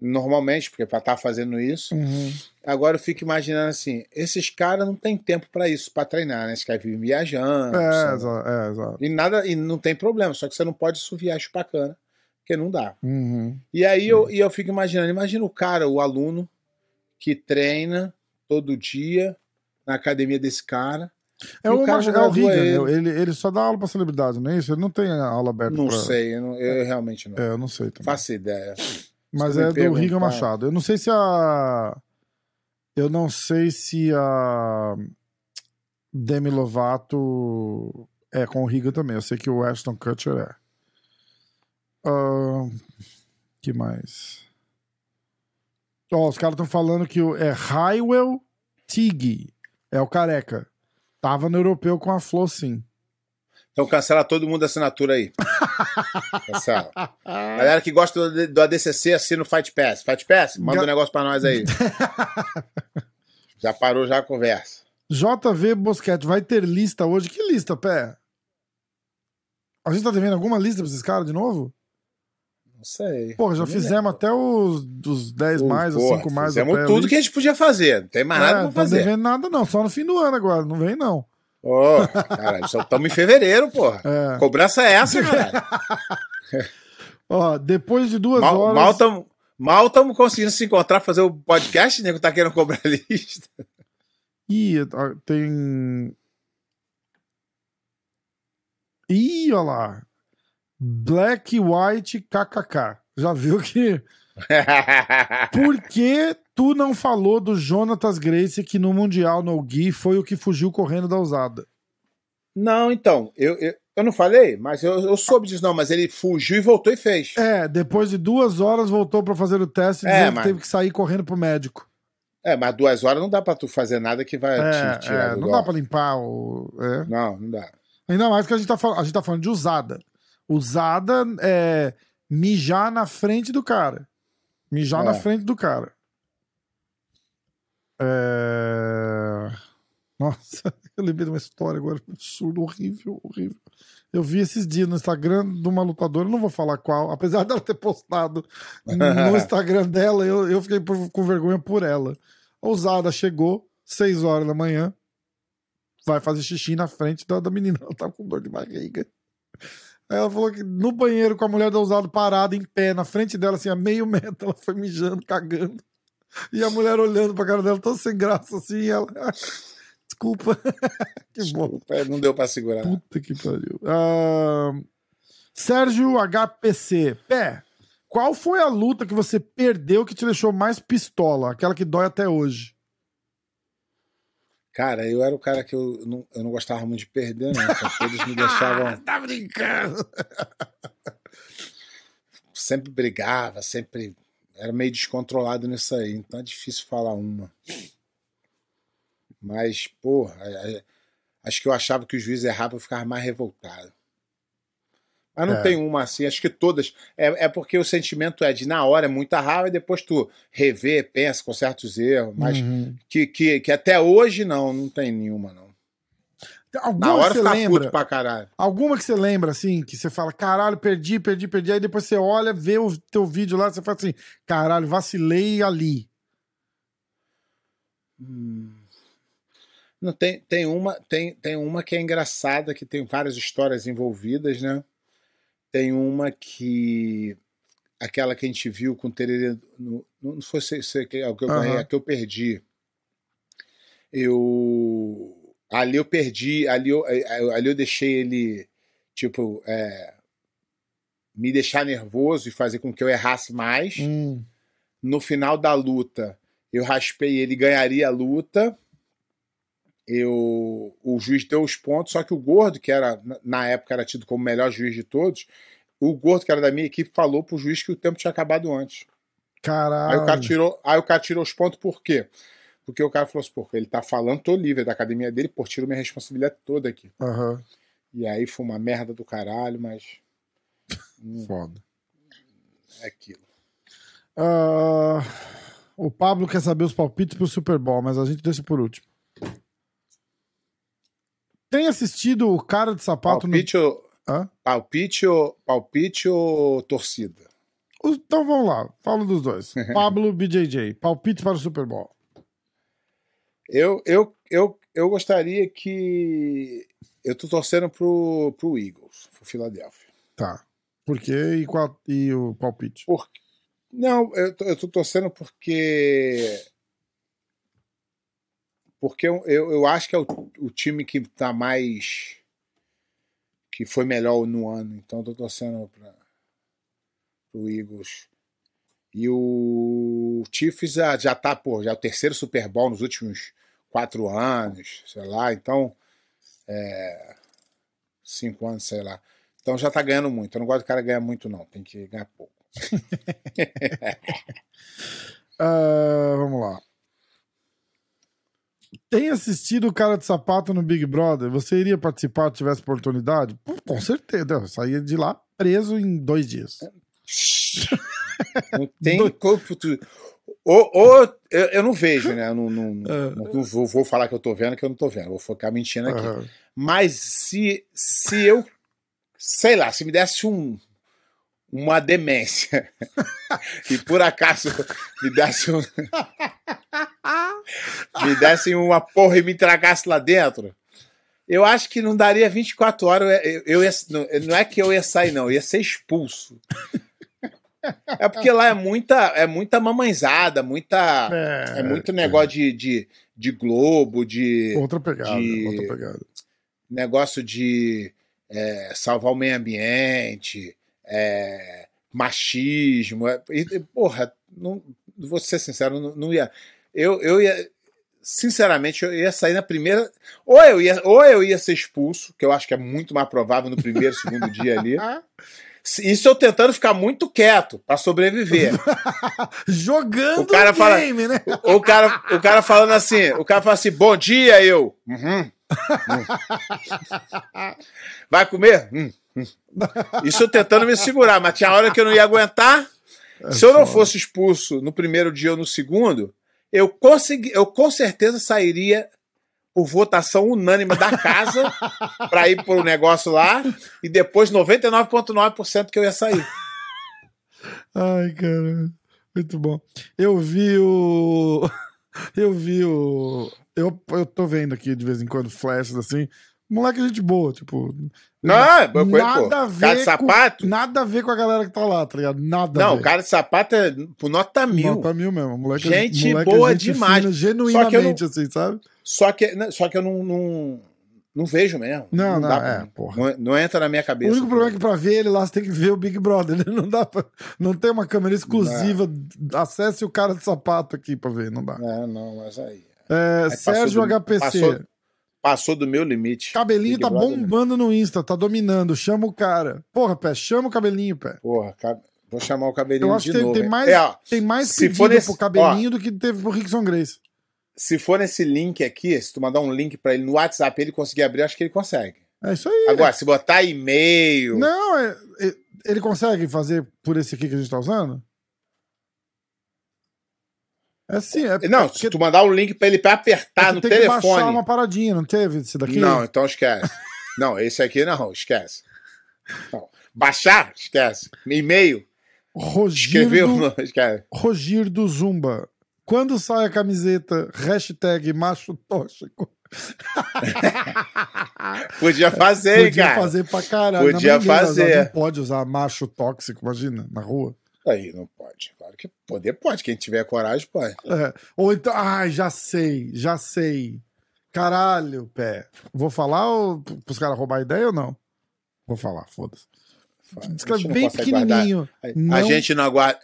normalmente, porque pra estar fazendo isso. Uhum. Agora eu fico imaginando assim, esses caras não têm tempo pra isso, pra treinar, né? Esses caras vivem viajando, É, é, exato. e nada, e não tem problema, só que você não pode suviar chupacana, porque não dá. Uhum. E aí eu, e eu fico imaginando, imagina o cara, o aluno, que treina todo dia na academia desse cara. É o cara é o Regan, ele. ele. Ele, só dá aula pra celebridade, não é isso? Ele não tem aula aberta Não pra... sei, eu, não- eu realmente não É, eu não sei também. faço ideia. Mas é do Riga Machado. Eu não sei se a. Eu não sei se a Demi Lovato é com o Riga também. Eu sei que o Ashton Kutcher é. Ahn, que mais? Ó, os caras estão falando que o, é Highwell Tig. É o careca. Tava no europeu com a Flo, sim. Então cancela todo mundo a assinatura aí. *laughs* Cancela. Galera que gosta do, do ADCC, assina o Fight Pass. Fight Pass, manda Ga- um negócio pra nós aí. *laughs* já parou já a conversa. JV Bosquete, vai ter lista hoje? Que lista, Pé? A gente tá devendo alguma lista pra esses caras de novo? Não sei. Pô, já Não fizemos lembro. até os, os 10 mais, os Porra, 5 mais. Fizemos tudo ali. que a gente podia fazer. Não tem mais nada é, pra não fazer. devendo nada não, só no fim do ano agora, não vem não. Ô, caralho, só estamos em fevereiro, porra. *laughs* É. Cobrança é essa, cara. *laughs* Ó, depois de duas mal horas... mal estamos mal tamo conseguindo se encontrar, fazer o podcast, nego tá querendo cobrar lista. Ih, tem... Ih, olha lá. Black White KKK. Já viu que. *laughs* Por que tu não falou do Jonatas Grace que no Mundial no Gui foi o que fugiu correndo da usada? não, então, eu, eu, eu não falei, mas eu, eu soube disso, não, mas ele fugiu e voltou e fez. É, depois de duas horas voltou pra fazer o teste e É, que mas- teve que sair correndo pro médico. É, mas duas horas não dá pra tu fazer nada que vai É, te tirar é, do não dá pra limpar o. é. Não, não dá. Ainda mais que a gente, tá a gente tá falando de usada. Usada é mijar na frente do cara. Mijar É. na frente do cara. É... *laughs* Nossa, *laughs* eu lembrei de uma história agora, absurdo, horrível, horrível. Eu vi esses dias no Instagram de uma lutadora, não vou falar qual, apesar dela ter postado no *laughs* Instagram dela, eu, eu fiquei por- com vergonha por ela. A usada chegou, 6 horas da manhã, vai fazer xixi na frente da, da menina. Ela tava com dor de barriga. Aí ela falou que no banheiro com a mulher da usada parada em pé, na frente dela, assim, a meio *laughs* metro, ela foi mijando, cagando. E a mulher olhando pra cara dela, toda sem graça, assim, e ela. *laughs* Desculpa. *laughs* que bom. Não deu pra segurar. Puta que pariu. Ah, Sérgio HPC. Pé, qual foi a luta que você perdeu que te deixou mais pistola? Aquela que dói até hoje. Cara, eu era o cara que eu não, eu não gostava muito de perder, não. Todos me *laughs* deixavam. Tá brincando. *laughs* Sempre brigava, sempre. Era meio descontrolado nisso aí. Então é difícil falar uma. Mas, porra, a- a- acho que eu achava que o juiz errava, eu ficava mais revoltado. Mas não É. tem uma assim, acho que todas. É, é porque o sentimento é de na hora, é muita raiva, e depois tu revê, pensa, conserta os erros. Mas Uhum. que, que, que até hoje não, não tem nenhuma, não. Alguma Na hora que você lembra? pra caralho. Alguma que você lembra, assim, que você fala, caralho, perdi, perdi, perdi. Aí depois você olha, vê o teu vídeo lá, você fala assim, caralho, vacilei ali. Hum. Não, tem, tem, uma, tem, tem uma que é engraçada, que tem várias histórias envolvidas, né? Tem uma que. Aquela que a gente viu com o Tererê. No, não foi se, se, que, a que eu Aham. a que eu perdi. Eu. Ali eu perdi, ali eu, eh, ali eu deixei ele, tipo, é, me deixar nervoso e fazer com que eu errasse mais Hum, no final da luta eu raspei ele ganharia a luta eu o juiz deu os pontos só que o gordo que era na- época era tido como o melhor juiz de todos o gordo que era da minha equipe falou pro juiz que o tempo tinha acabado antes caralho. aí o cara tirou aí o cara tirou os pontos por quê porque o cara falou assim pô ele tá falando tô livre da academia dele pô tiro minha responsabilidade toda aqui Aham, e aí foi uma merda do caralho mas hum, foda. é aquilo Ah, o Pablo quer saber os palpites pro Super Bowl, mas a gente deixa por último. Tem assistido o cara de sapato palpite ou no. Hã? palpite ou palpite ou torcida Então vamos lá, falo dos dois. *laughs* Pablo BJJ, palpite para o Super Bowl. Eu, eu, eu, eu gostaria que. Eu tô torcendo pro, pro Eagles, pro Philadelphia. Tá. Por quê? E, qual, e o palpite? Por... Não, eu tô, eu tô torcendo porque. Porque eu, eu, eu acho que é o, o time que tá mais. que foi melhor no ano. Então eu tô torcendo pra, pro Eagles. E o Chiefs já, já tá, pô, já é o terceiro Super Bowl nos últimos quatro anos, sei lá. Então. É, cinco anos, sei lá. Então já tá ganhando muito. Eu não gosto do cara ganhar muito, não. Tem que ganhar pouco. *laughs* Ah, vamos lá. Tem assistido o cara de sapato no Big Brother? Você iria participar se tivesse oportunidade? Pô, com certeza. Eu saía de lá preso em dois dias. Não tem corpo. Tu... Ou, ou eu, eu não vejo, né? Eu não, não, *laughs* É. não, vou, vou falar que eu tô vendo, que eu não tô vendo. Vou ficar mentindo aqui. Aham. Mas se, se eu, sei lá, se me desse um, uma demência *laughs* e por acaso me desse um, me desse uma porra e me tragasse lá dentro, eu acho que não daria 24 horas. Eu, eu ia, não, é que eu ia sair, não, eu ia ser expulso. É porque lá é muita, é muita mamãezada, muita. É, É muito negócio de, de, de Globo, de Outra pegada, de- outra pegada. negócio de é, salvar o meio ambiente, é, machismo. é, e, porra, não, vou ser sincero, não, não ia. Eu, eu ia. Sinceramente, eu ia sair na primeira. Ou eu, ia, ou eu ia ser expulso, que eu acho que é muito mais provável no primeiro, segundo dia ali. *laughs* Isso eu tentando ficar muito quieto para sobreviver. *laughs* Jogando O cara fala- game, né? O cara, o cara falando assim, o cara fala assim, bom dia, eu. Uhum. Hum. *laughs* Vai comer? Hum. Isso eu tentando me segurar, mas tinha hora que eu não ia aguentar. Se eu não fosse expulso no primeiro dia ou no segundo, eu, consegui, eu com certeza sairia por votação unânime da casa *laughs* para ir pro negócio lá e depois 99,9% que eu ia sair. Ai, cara. Muito bom. Eu vi o. *laughs* Eu vi o. Eu, eu tô vendo aqui de vez em quando flashes assim. Moleque, é gente boa, tipo. Não, eu conheço, pô. nada a ver. Cara de sapato? Com, nada a ver com a galera que tá lá, tá ligado? Nada a Não, o cara de sapato é por nota mil. Nota mil mesmo. Moleque, Gente moleque é boa gente demais. fina, genuinamente, assim, sabe? Só que, né, só que eu não, não, não vejo mesmo. Não, não, dá é. Não, não entra na minha O cabeça. único problema é que pra ver ele lá, você tem que ver o Big Brother. né? *laughs* Não dá pra. Não tem uma câmera exclusiva. Acesse o cara de sapato aqui pra ver, não dá. Não, não, mas aí. É, Aí Sérgio do- HPC. Passou, passou do meu limite. Cabelinho Big tá Brother, bombando no Insta, tá dominando. Chama o cara. Porra, pé, chama o cabelinho, pé. Porra, cab- vou chamar o cabelinho Eu acho de que tem, novo. tem mais, É, ó, tem mais se pedido for nesse- pro cabelinho do que teve pro Rickson Grace. se for nesse link aqui, se tu mandar um link pra ele no WhatsApp ele conseguir abrir, acho que ele consegue. É isso aí. Agora, se botar e-mail. Não, é- é- ele consegue fazer por esse aqui que a gente tá usando? É sim. É Não, porque- se tu mandar um link pra ele pra apertar porque no tem que baixar telefone. uma paradinha, não teve esse daqui? Não, então esquece. não, esse aqui não, esquece. Não. Baixar, esquece. E-mail, escreveu, Rogirdo, não, esquece. Rogirdo Zumba. Quando sai a camiseta, hashtag macho tóxico. *laughs* Podia fazer, Podia cara. fazer pra caralho. Podia Não, fazer. Não pode usar macho tóxico, imagina, na rua. Aí não pode. Claro que poder pode. Quem tiver coragem pode. É. Ou então, ai, já sei, já sei. Caralho, pé. Vou falar ou pros caras roubar a ideia ou não? Vou falar, foda-se. Escreve bem guardar. pequenininho. A, a Não- gente não guarda.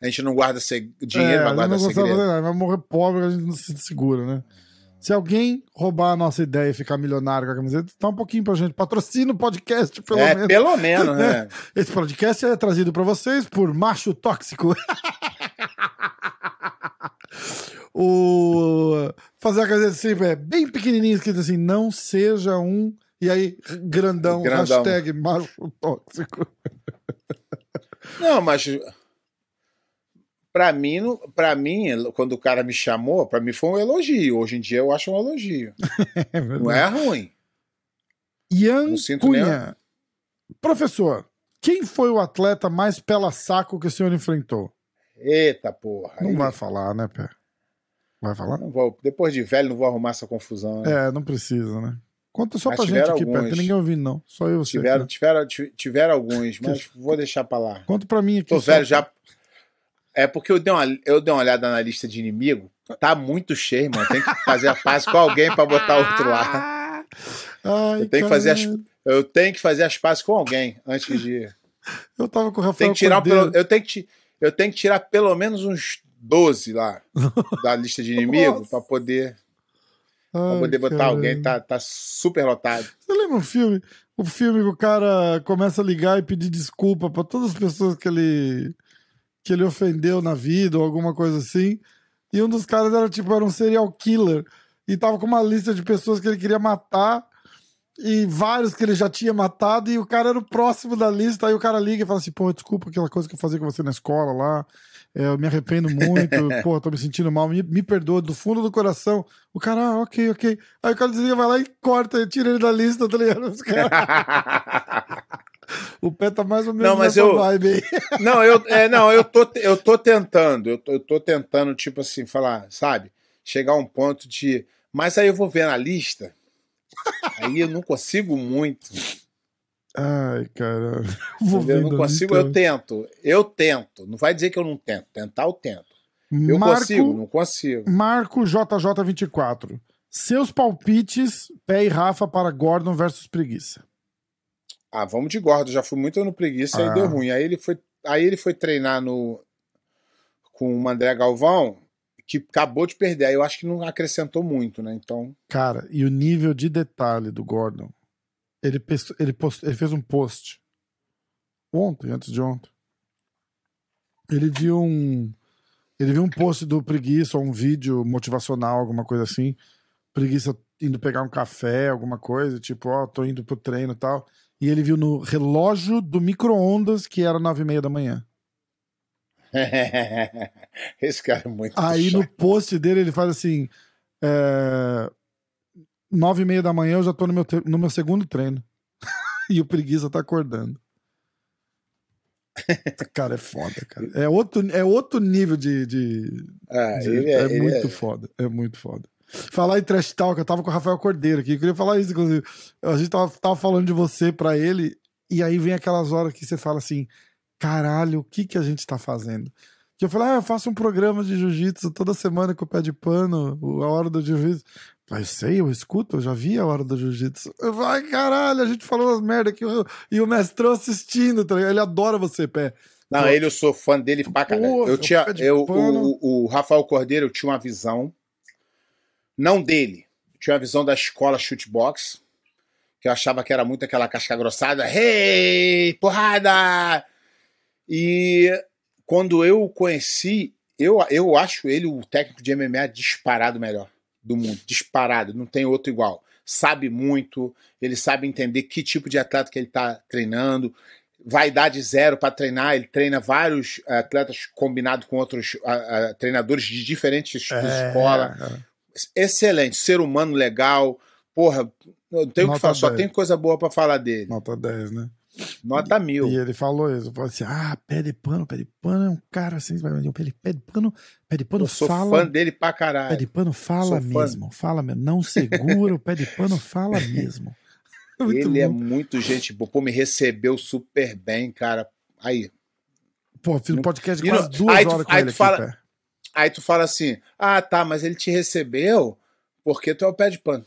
A gente não guarda dinheiro, É, mas a guarda segredo. vai morrer pobre, a gente não se segura, né? Se alguém roubar a nossa ideia e ficar milionário com a camiseta, dá um pouquinho pra gente. Patrocina o podcast, pelo é, menos. pelo menos, né? *laughs* Esse podcast é trazido pra vocês por Macho Tóxico. *laughs* o fazer a camiseta assim, é bem pequenininho, escrito assim, não seja um e aí grandão, Grandão. hashtag Macho Tóxico. Não, mas pra mim, pra mim, quando o cara me chamou, pra mim foi um elogio. Hoje em dia eu acho um elogio. *laughs* É Não é ruim. Ian Cunha. Professor, quem foi o atleta mais pela saco que o senhor enfrentou? Eita porra. Não Aí- vai falar, né, Pé? Vai falar? não vou- depois de velho, não vou arrumar essa confusão. né? É, não precisa, né? Conta só Mas pra gente aqui, Pé. Alguns. ninguém ouvindo, não. Só eu você. Tiveram, aqui. tiveram, ti- tiveram alguns, *laughs* mas vou deixar pra lá. Conta pra mim aqui. Tô velho já. É porque eu dei, uma, eu dei uma olhada na lista de inimigo. Tá muito cheio, mano. Tem que fazer a paz com alguém pra botar outro lá. Ai, Eu tenho que fazer as, eu tenho que fazer as pazes com alguém antes de. Eu tava com o Rafael Tem que tirar pelo- eu tenho que eu tenho que tirar pelo menos uns 12 lá da lista de *laughs* inimigo pra poder, pra Ai, poder botar alguém. Tá, tá super lotado. Você lembra um filme? O filme que o cara começa a ligar e pedir desculpa pra todas as pessoas que ele que ele ofendeu na vida ou alguma coisa assim. E um dos caras era tipo era um serial killer e tava com uma lista de pessoas que ele queria matar e vários que ele já tinha matado e o cara era o próximo da lista. Aí o cara liga e fala assim: "Pô, desculpa aquela coisa que eu fazia com você na escola lá. É, eu me arrependo muito, *laughs* pô, tô me sentindo mal, me, me perdoa do fundo do coração. O cara, ah, ok, ok. Aí o cara desliga, vai lá e corta, tira ele da lista, tá ligado? Os caras- *laughs* o pé tá mais ou menos Não, mas eu- vibe aí. *laughs* Não, eu, é, não, eu tô, eu tô tentando, eu tô, eu tô tentando, tipo assim, falar, sabe? Chegar a um ponto de. Mas aí eu vou ver na lista. Aí eu não consigo muito. Ai, cara. *laughs* Vou entendeu? ver Eu não consigo, lista. eu tento. Eu tento. Não vai dizer que eu não tento. Tentar eu tento. Eu Marco, consigo, não consigo. Marco JJ24. Seus palpites, Pé e Rafa para Gordon versus Preguiça. Ah, vamos de gordo, já fui muito no preguiça e Ah. aí deu ruim. Aí ele foi, aí ele foi treinar no com o André Galvão, que acabou de perder. Aí eu acho que não acrescentou muito, né? Então, Cara, e o nível de detalhe do Gordon. Ele, ele, post- ele fez um post ontem, antes de ontem. Ele viu um. Ele viu um post do Preguiça, ou um vídeo motivacional, alguma coisa assim. Preguiça indo pegar um café, alguma coisa, tipo, ó, tô indo pro treino e tal. E ele viu no relógio do micro-ondas que era nove e meia da manhã. *laughs* esse cara é muito Aí no chato. post dele ele faz assim: é, nove e meia da manhã eu já tô no meu, no meu segundo treino. *laughs* e o preguiça tá acordando. Esse *laughs* cara é foda, cara. É outro, é outro nível de. de- Ah, de- é, é, muito é- foda. É muito foda. Falar em trash talk, eu tava com o Rafael Cordeiro aqui. Eu queria falar isso, inclusive. A gente tava, tava falando de você pra ele, e aí vem aquelas horas que você fala assim: caralho, o que que a gente tá fazendo? Que eu falei, ah, eu faço um programa de jiu-jitsu toda semana com o pé de pano, a hora do jiu-jitsu. Mas sei, eu escuto, eu já vi a hora do jiu-jitsu. Eu falei, ai, caralho, a gente falou umas merda aqui eu- e o mestrão assistindo, tá? Ele adora você, pé. Não, ele eu sou fã dele pra caralho. Eu o tinha, eu, o, o Rafael Cordeiro, eu tinha uma visão, não dele, tinha uma visão da escola shootbox, que eu achava que era muito aquela casca grossada, hey, porrada! E quando eu o conheci, eu, eu acho ele o técnico de MMA disparado melhor do mundo, disparado, não tem outro igual. Sabe muito, ele sabe entender que tipo de atleta que ele está treinando, vaidade zero para treinar. Ele treina vários eh, atletas combinado com outros treinadores de diferentes tipos de escola. É, Excelente, ser humano legal. Porra, eu tenho que falar, só 10. tem coisa boa para falar dele. Nota 10, né? Nota mil. E ele falou isso. Falou assim: ah, pé de pano, pé de pano é um cara assim. vai- Pé de, pé de pano, pé de pano Eu sou fala. fã dele pra Pé caralho. de pano fala mesmo. Fala mesmo. Não segura, o pé de pano fala *laughs* mesmo. Muito Ele é bom. muito gente boa. Pô, me recebeu super bem, cara. Aí, Pô, fiz um podcast E quase não- duas aí horas com aí ele aqui, fala- pé. Aí tu fala assim: ah, tá, mas ele te recebeu porque tu é o pé de pano.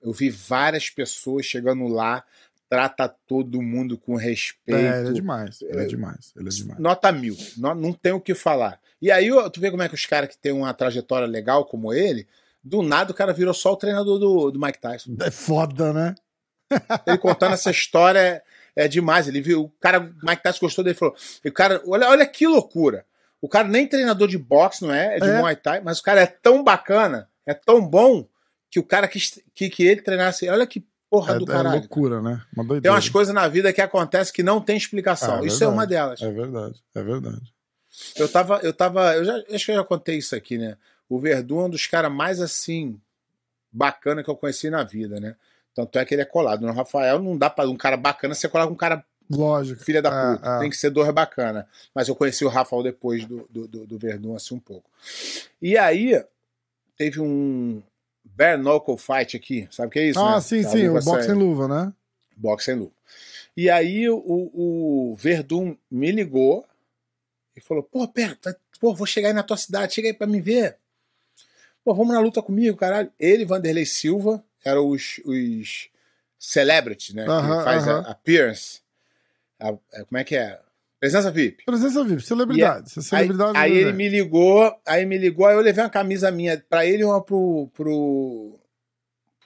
Eu vi várias pessoas chegando lá, trata todo mundo com respeito. É, ele é demais. Ele é demais. Ele é demais. Nota mil. Não, não tem o que falar. E aí, tu vê como é que os caras que têm uma trajetória legal como ele, do nada o cara virou só o treinador do, do Mike Tyson. É foda, né? Ele contando essa história é, é demais. Ele viu, o cara, o Mike Tyson gostou dele e falou: o cara, olha, olha que loucura. O cara nem treinador de boxe, não é? É de É. Muay Thai, mas o cara é tão bacana, é tão bom, que o cara quis que, que ele treinasse. Olha que porra É, do é caralho. loucura, né? Uma Tem doideira. umas coisas na vida que acontecem que não tem explicação. Ah, é Isso é uma verdade. delas. É verdade. É verdade. Eu tava, eu tava, eu já acho que eu já contei isso aqui, né? O Verdun é um dos caras mais assim bacana que eu conheci na vida, né? Tanto é que ele é colado. No Rafael não dá para um cara bacana ser colado com um cara Lógico. filha da Ah, puta. ah. Tem que ser dois bacana. Mas eu conheci o Rafael depois do, do, do, do Verdun assim um pouco. E aí teve um bare knuckle fight aqui, sabe o que é isso? ah, né? sim, A sim. O boxe sem- luva, né? boxe sem luva. E aí o, o Verdun me ligou e falou: pô, perto, pô, vou chegar aí na tua cidade, chega aí pra me ver. Pô, vamos na luta comigo, caralho. Ele Vanderlei Silva eram os, os celebrities, né? Aham, que faz aham. a appearance. A- a- como é que é? Presença VIP. Presença VIP, celebridade. É Aí, celebridade aí do ele me ligou, aí me ligou, aí eu levei uma camisa minha pra ele e uma pro, pro,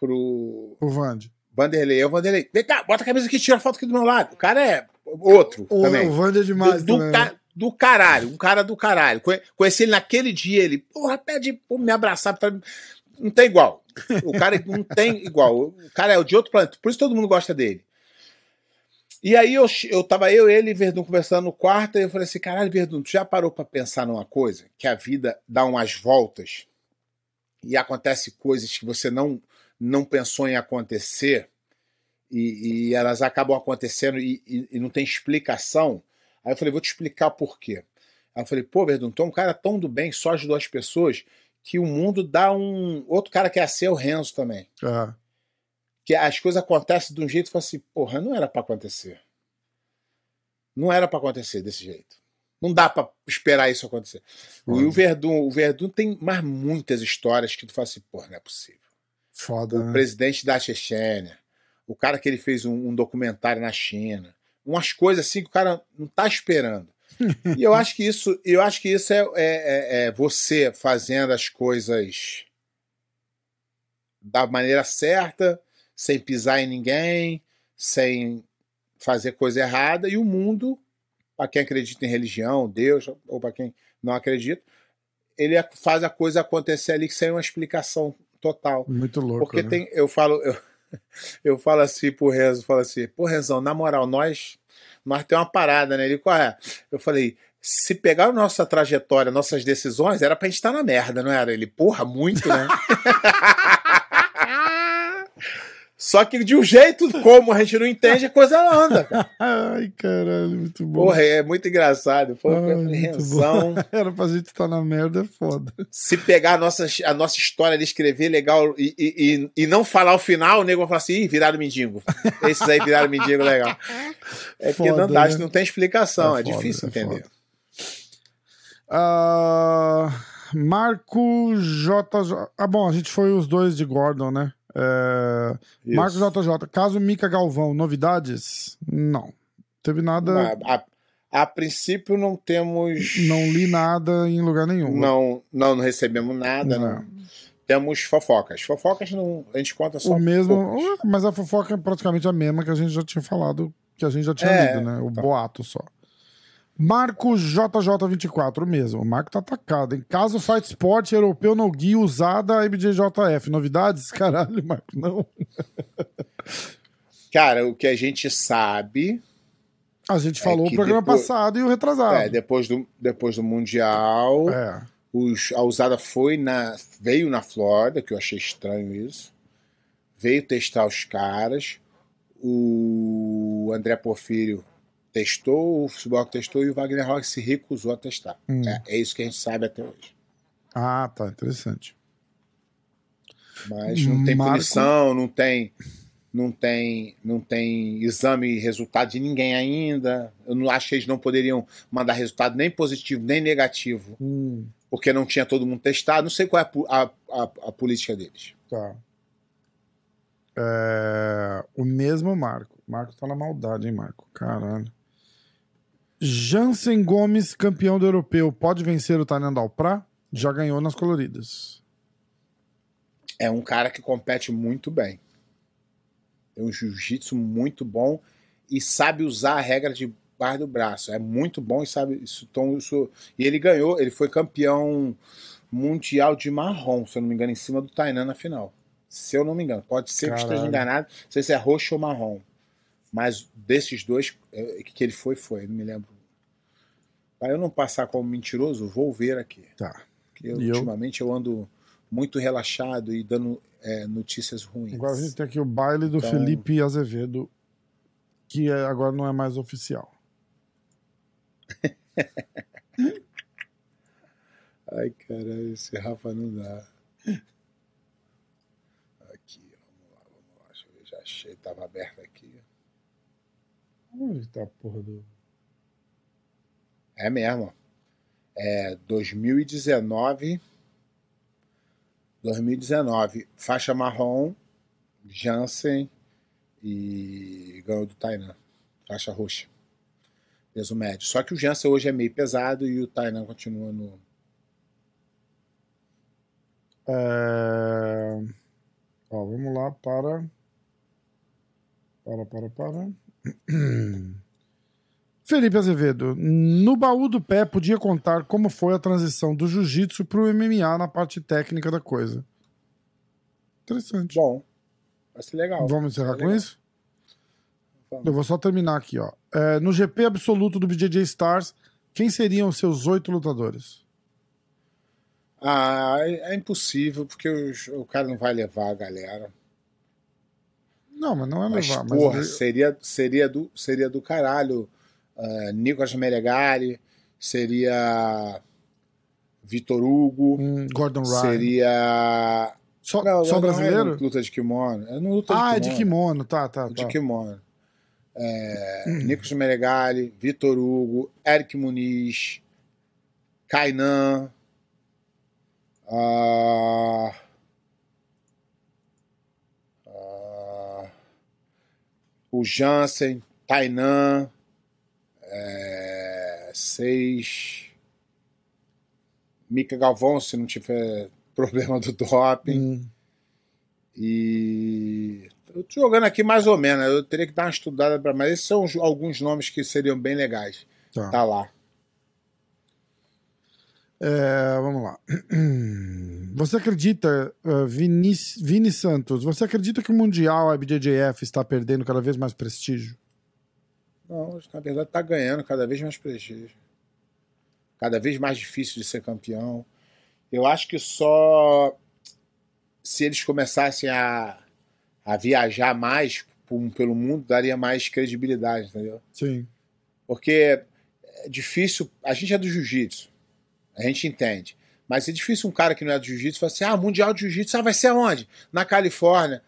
pro O Vande. Vanderlei. Eu, Vanderlei, vem cá, bota a camisa aqui, tira a foto aqui do meu lado. O cara é outro O, também. o Vande é demais do, do, ca- do caralho, um cara do caralho. Conhe- Conheci ele naquele dia, ele, porra, pede pra me abraçar. pra- Não tem igual. O cara não tem igual. O cara é de outro planeta. Por isso todo mundo gosta dele. E aí eu, eu tava eu, ele e Verdun conversando no quarto, e eu falei assim: caralho, Verdun, tu já parou pra pensar numa coisa? Que a vida dá umas voltas e acontece coisas que você não, não pensou em acontecer e, e elas acabam acontecendo e, e- e não tem explicação. Aí eu falei, vou te explicar por quê. Aí eu falei, pô, Verdun, tu é um cara tão do bem, só ajudou as pessoas, que o mundo dá um. Outro cara que é ser o Renzo também. Ah, Que as coisas acontecem de um jeito e fala assim, porra, não era pra acontecer. Não era pra acontecer desse jeito. Não dá pra esperar isso acontecer. O, e o Verdun, o Verdun tem mais muitas histórias que tu fala assim, porra, não é possível foda, o né? presidente da Chechênia, o cara que ele fez um, um documentário na China, umas coisas assim que o cara não tá esperando. *laughs* e eu acho que isso, eu acho que isso é, é, é, é você fazendo as coisas da maneira certa, sem pisar em ninguém, sem fazer coisa errada, e o mundo, para quem acredita em religião, Deus, ou para quem não acredita, ele faz a coisa acontecer ali sem uma explicação total. Muito louco. Porque né? tem, eu falo, eu, *laughs* eu falo assim pro Renzo, falo assim, pô, Renzão, na moral, nós, nós tem uma parada, né? Ele, qual é? Eu falei, se pegar a nossa trajetória, nossas decisões, era pra gente estar na merda, não era? Ele, porra, muito, né? *laughs* Só que de um jeito como a gente não entende, a coisa anda. *laughs* Cara. Ai, caralho, muito bom. Porra, é muito engraçado. Foi uma compreensão. *laughs* Era pra gente estar na merda, é foda. Se pegar a nossa, a nossa história de escrever legal e, e, e, e não falar o final, o nego vai falar assim: Ih, viraram mendigo. Esses aí viraram mendigo legal. É porque Foda, não dá, né? não tem explicação, é, É foda, difícil é entender. Ah, Marco JJ. Ah, bom, a gente foi os dois de Gordon, né? É, Isso. Marco JJ. Caso Mica Galvão, novidades? Não. Teve nada. A, a- a princípio não temos. Não li nada em lugar nenhum. Não, não, não recebemos nada. Não. Não. Temos fofocas. Fofocas não, a gente conta só. o mesmo. poucas. Mas a fofoca é praticamente a mesma que a gente já tinha falado, que a gente já tinha É, lido, né? O tá. boato só. Marco JJ24, o mesmo. O Marco tá atacado, hein? Caso Fight Sport europeu no guia usada a IBJJF. Novidades? *laughs* Caralho, Marco, não. Cara, o que a gente sabe A gente É falou o programa depois- passado e o retrasado. é depois do, depois do Mundial. É. Os, a usada foi na, veio na Flórida, que eu achei estranho isso. Veio testar os caras. O André Porfírio testou, o Futebol testou e o Wagner Rock se recusou a testar. Hum. É, é isso que a gente sabe até hoje. Ah, tá, interessante. Mas não tem Marco- punição, não tem, não tem, não tem exame e resultado de ninguém ainda. Eu não acho que eles não poderiam mandar resultado nem positivo nem negativo, Hum, porque não tinha todo mundo testado. Não sei qual é a, a, a, a política deles. tá. É, o mesmo Marco. Marco tá na maldade, hein, Marco? Caralho. Jansen Gomes, campeão do europeu, pode vencer o Tainan Dalprá? Já ganhou nas coloridas. É um cara que compete muito bem. Tem um jiu-jitsu muito bom e sabe usar a regra de barra do braço. É muito bom e sabe isso. Então, isso e ele ganhou, ele foi campeão mundial de marrom, se eu não me engano, em cima do Tainan na final. Se eu não me engano, pode ser que eu esteja Caralho. enganado, não sei se é roxo ou marrom. Mas desses dois é, que ele foi, foi, não me lembro. Para eu não passar como mentiroso, vou ver aqui. Tá. Porque eu, E eu? ultimamente eu ando muito relaxado e dando é, notícias ruins. Agora a gente tem aqui o baile do Então- Felipe Azevedo, que é- agora não é mais oficial. *laughs* Ai, caralho, esse Rafa não dá. Aqui, vamos lá, vamos lá. Deixa eu ver, já achei, tava aberto aqui. Onde tá a porra do. É mesmo. É 2019. 2019, faixa marrom, Jansen e ganhou do Tainan, faixa roxa. Peso médio. Só que o Jansen hoje é meio pesado e o Tainan continua no. É... Ó, vamos lá para. Para, para, para. *clears throat* Felipe Azevedo, no baú do pé podia contar como foi a transição do jiu-jitsu pro MMA na parte técnica da coisa. Interessante. Bom, vai ser legal. Vamos encerrar com legal. isso? Vamos. Eu vou só terminar aqui, ó. É, no GP absoluto do BJJ Stars, quem seriam os seus oito lutadores? Ah, é é impossível, porque os- o cara não vai levar a galera. Não, mas não é Mas, levar. Mas porra, ele- seria, seria, do, seria do caralho. Uh, Nicolas Melegari, seria Vitor Hugo, Hum, Gordon Ryan. seria. Só, Não, só não, brasileiro? Não é luta de kimono. É luta ah, é de de kimono. kimono, tá, tá, tá. De kimono. É, *clears throat* Nicolas Melegari, Vitor Hugo, Eric Muniz, Kainan. ah, ah, o Jansen, Tainan, é, seis. Mica Galvão, se não tiver *laughs* problema do doping. Hum, E. Eu tô jogando aqui mais ou menos, eu teria que dar uma estudada para mas esses são alguns nomes que seriam bem legais. tá. Tá lá. É, vamos lá. *clears throat* Você acredita, uh, Vini, Vini Santos, você acredita que o Mundial a IBJJF está perdendo cada vez mais prestígio? Não, na verdade tá ganhando cada vez mais prestígio. Cada vez mais difícil de ser campeão. Eu acho que só se eles começassem a, a viajar mais pelo mundo, daria mais credibilidade, entendeu? Sim. Porque é difícil. A gente é do jiu-jitsu. A gente entende. Mas é difícil um cara que não é do jiu-jitsu falar assim: ah, Mundial de Jiu-Jitsu, ah, vai ser aonde? Na Califórnia.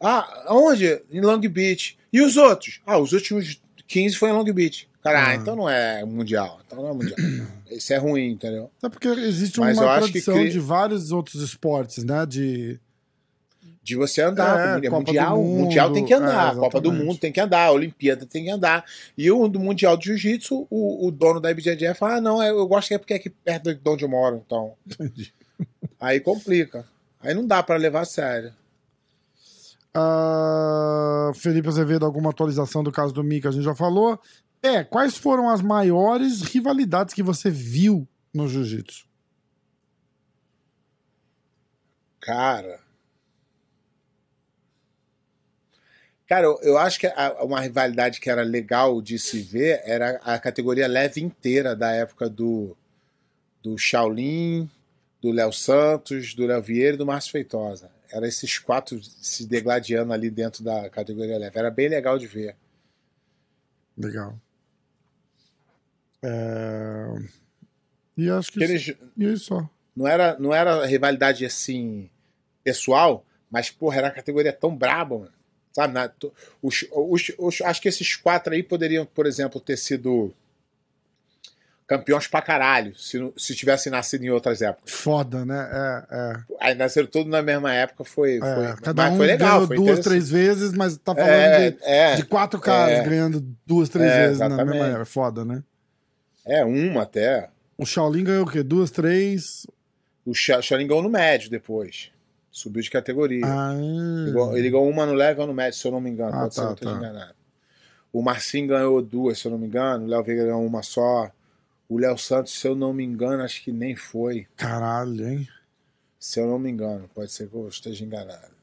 Ah, aonde? Em Long Beach. E os outros? Ah, os últimos 15 foi em Long Beach. Cara, ah, Ah. então não é Mundial. Então não é Mundial. *clears throat* Isso é ruim, entendeu? Até porque existe Mas uma tradição cri- de vários outros esportes, né? De De você andar. É, mundial. Mundial, tem que andar. é, Copa do. Mundo tem que andar. Olimpíada tem que andar. E o do Mundial de Jiu-Jitsu, o, o dono da IBJJF fala: ah, não, eu gosto que é porque é aqui perto de onde eu moro. Então. *laughs* Entendi. Aí complica. Aí não dá pra levar a sério. Ah, Felipe Azevedo, alguma atualização do caso do Mika, a gente já falou. É, quais foram as maiores rivalidades que você viu no jiu-jitsu? Cara. Cara, eu, acho que uma rivalidade que era legal de se ver era a categoria leve inteira da época do, do Shaolin, do Léo Santos, do Léo Vieira e do Márcio Feitosa. Era esses quatro se degladiando ali dentro da categoria leve. Era bem legal de ver. Legal. É, E acho que Porque isso, eles, e isso só. não, era, não era rivalidade assim, pessoal, mas, porra, era uma categoria tão braba, mano. Sabe? Na- os, os- os- acho que esses quatro aí poderiam, por exemplo, ter sido campeões pra caralho, se, se tivessem nascido em outras épocas. Foda, né? É, é. Aí nasceram todos na mesma época, foi, É, foi, cada um foi legal. ganhou Foi duas, três vezes, mas tá falando é, de, é, de quatro caras é. ganhando duas, três É, vezes na exatamente. mesma época. Foda, né? é, uma até. O Shaolin ganhou o quê? Duas, três. O Shaolin ganhou no médio depois. Subiu de categoria. Ah, Ele ganhou- uma no leve uma no médio, se eu não me engano. Ah, Pode ser tá, eu esteja tá. enganado. O Marcinho ganhou duas, se eu não me engano. O Léo Veiga ganhou uma só. O Léo Santos, se eu não me engano, acho que nem foi. caralho, hein? Se eu não me engano, pode ser que eu esteja enganado.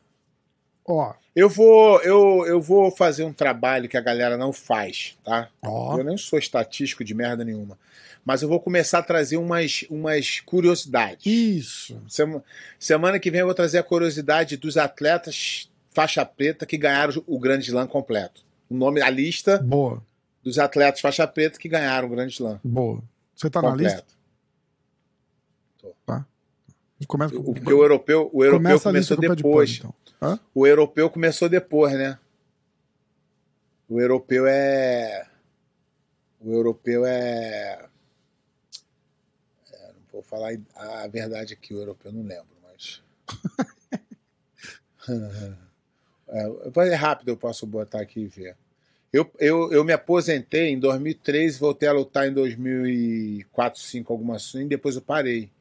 Ó, Eu vou, eu, eu vou fazer um trabalho que a galera não faz, tá? ó. Eu nem sou estatístico de merda nenhuma. Mas eu vou começar a trazer umas, umas curiosidades. Isso. Sema- Semana que vem eu vou trazer a curiosidade dos atletas faixa preta que ganharam o Grande Slam completo. O nome, a lista Boa, dos atletas faixa preta que ganharam o Grande Slam boa. Você tá na completo. lista? Começa, O, porque o europeu, o europeu começou pé de depois. pano, então. O europeu começou depois, né? O europeu é. O europeu é. é, não vou falar a verdade aqui, o europeu eu não lembro, mas. *laughs* *laughs* é, é rápido, eu posso botar aqui e ver. Eu, eu, eu me aposentei em 2003, voltei a lutar em 2004, 2005, alguma assim, depois eu parei.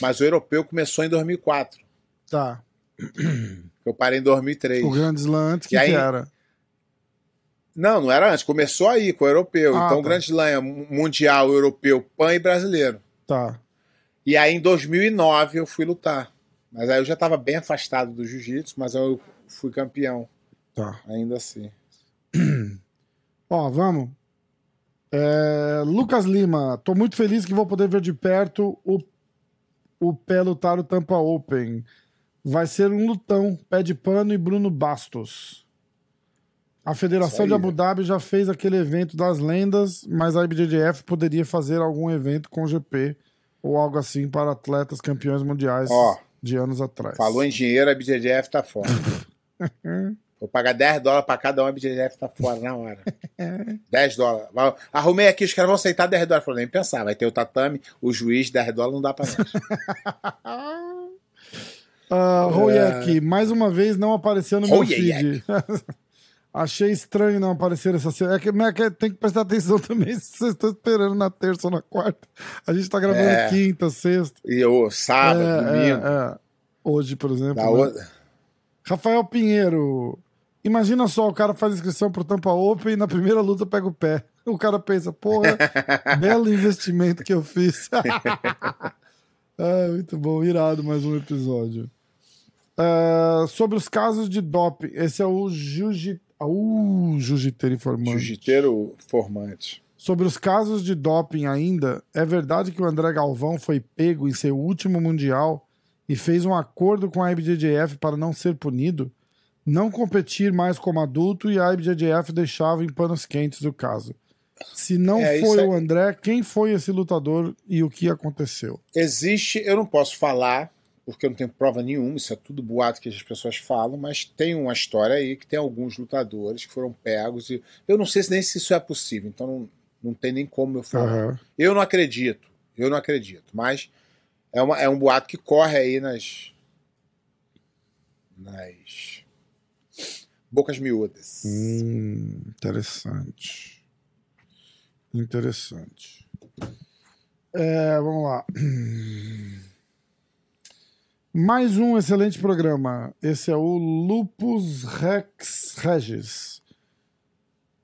Mas o europeu começou em 2004. Tá. Eu parei em 2003. O Grande Slam antes, que, aí- que era? Não, não era antes. Começou aí com o europeu. Ah, então, tá. o Grande Slam é mundial, europeu, pan e brasileiro. Tá. E aí, em 2009, eu fui lutar. Mas aí eu já estava bem afastado do jiu-jitsu, mas eu fui campeão, Tá. ainda assim. *clears throat* Ó, vamos. É, Lucas Lima, tô muito feliz que vou poder ver de perto o, o pé lutar o Tampa Open. Vai ser um lutão, pé de pano e Bruno Bastos. A Federação Isso de aí. Abu Dhabi já fez aquele evento das lendas, mas a IBJJF poderia fazer algum evento com o GP ou algo assim para atletas campeões mundiais Ó, de anos atrás. Falou em dinheiro, a BJJF tá fora. *laughs* Vou pagar 10 dólares para cada um, a BJJF tá fora na hora. *laughs* 10 dólares. Arrumei aqui, os caras vão aceitar 10 dólares. Falei, nem pensar, vai ter o tatame, o juiz, 10 dólares não dá para nós. *laughs* Royek, mais uma vez não apareceu no meu Royek. feed. *laughs* Achei estranho não aparecer essa cena. É que, é que tem que prestar atenção também se vocês estão esperando na terça ou na quarta. A gente tá gravando É. quinta, sexta. E o sábado, É, domingo. é, é. Hoje, por exemplo. Né? outra. Rafael Pinheiro. Imagina só, o cara faz inscrição pro Tampa Open e na primeira luta pega o pé. O cara pensa, porra, *laughs* belo investimento que eu fiz. *laughs* ah, muito bom, irado mais um episódio. Ah, sobre os casos de doping, esse é o Jiu-Jitsu. Uh, Jiu-Jiteiro informante. Jiu-jiteiro formante. Sobre os casos de doping ainda, é verdade que o André Galvão foi pego em seu último mundial e fez um acordo com a IBJJF para não ser punido, não competir mais como adulto e a IBJJF deixava em panos quentes o caso. Se não É, foi isso é- o André, quem foi esse lutador e o que aconteceu? Existe, eu não posso falar, porque eu não tenho prova nenhuma, isso é tudo boato que as pessoas falam, mas tem uma história aí que tem alguns lutadores que foram pegos e eu não sei se nem se isso é possível, então não, não tem nem como eu falar. Aham. Eu não acredito, eu não acredito, mas é, uma, é um boato que corre aí nas nas bocas miúdas. Hum, interessante. Interessante. É, vamos lá. *clears throat* Mais um excelente programa. Esse é o Lupus Rex Regis.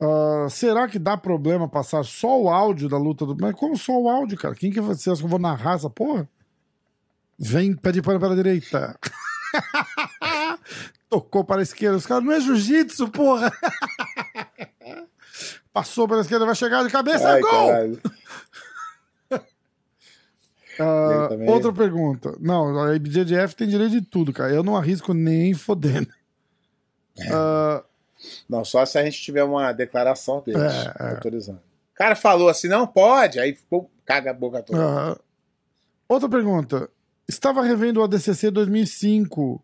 Ah, será que dá problema passar só o áudio da luta do. Mas como só o áudio, cara? Quem que ser? Acho que eu vou narrar essa porra? Vem, pede para para a direita. *laughs* Tocou para a esquerda. Os caras não é jiu-jitsu, porra. *laughs* Passou para a esquerda, vai chegar de cabeça, Ai, gol! *laughs* também- outra pergunta. Não, a IBJJF tem direito de tudo, cara. Eu não arrisco nem fodendo. Ah, Não, só se a gente tiver uma declaração deles É, é. autorizando. O cara falou assim, não pode, aí pô, caga a boca toda. ah. outra pergunta. Estava revendo o ADCC 2005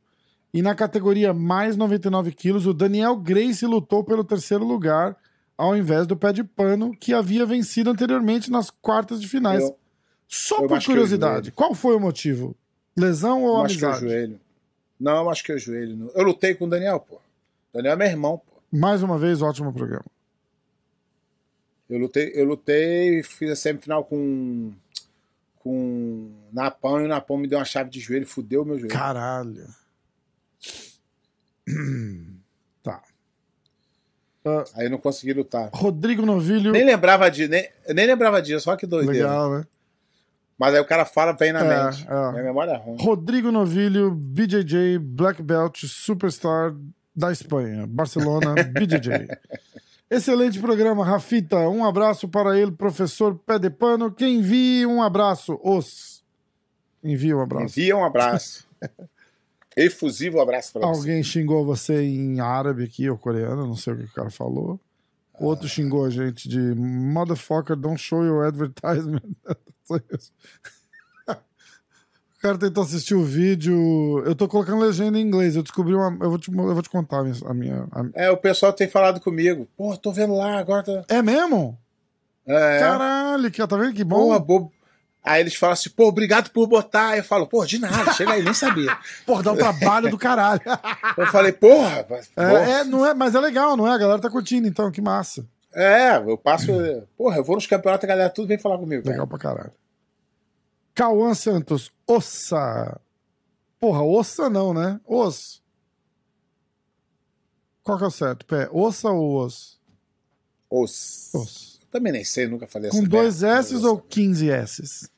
e na categoria mais 99 quilos, o Daniel Grace lutou pelo terceiro lugar ao invés do pé de pano que havia vencido anteriormente nas quartas de finais. Eu- Só eu por curiosidade, qual foi o motivo? Lesão ou Eu acho que é o amizade? joelho. Não, eu acho que é o joelho. Eu lutei com o Daniel, pô. O Daniel é meu irmão, pô. Mais uma vez, ótimo programa. Eu lutei, eu lutei, fiz a semifinal com com Napão e o Napão me deu uma chave de joelho, fudeu o meu joelho. Caralho. *clears throat* tá. Aí eu não consegui lutar. Rodrigo Novilho. Nem lembrava disso, nem, nem lembrava disso, só que doideira. Legal, né? Mas aí o cara fala, vem na É, mente. é. Minha memória é ruim. Rodrigo Novilho, BJJ, Black Belt, Superstar da Espanha. Barcelona, *laughs* BJJ. Excelente programa, Rafita. Um abraço para ele, professor Pé de Pano. Quem envie um abraço, os. Envia um abraço. Envia um abraço. *laughs* Efusivo abraço pra você. Alguém xingou você em árabe aqui ou coreano, não sei o que o cara falou. Outro xingou a gente de motherfucker, don't show your advertisement. *laughs* O cara tentou assistir o vídeo. Eu tô colocando legenda em inglês. Eu descobri uma. Eu vou te, eu vou te contar a minha. a minha- É, o pessoal tem falado comigo. Pô, tô vendo lá, agora tá. É mesmo? É, Caralho, que, tá vendo que bom? Porra, bobo. Aí eles falam assim, pô, obrigado por botar. Aí eu falo, pô, de nada, chega aí, nem sabia. *laughs* Porra, dá um trabalho do caralho. Eu falei, porra, vai- É, porra. é, não é, mas é legal, não é? A galera tá curtindo, então, que massa. É, eu passo. Porra, eu vou nos campeonatos, a galera tudo vem falar comigo. cara. Legal pra caralho. Cauã Santos, ossa. Porra, ossa não, né? Os. Qual que é o certo? Pé, ossa ou os? Os... Os. Também nem sei, nunca falei Com essa dois merda. S ou 15 S?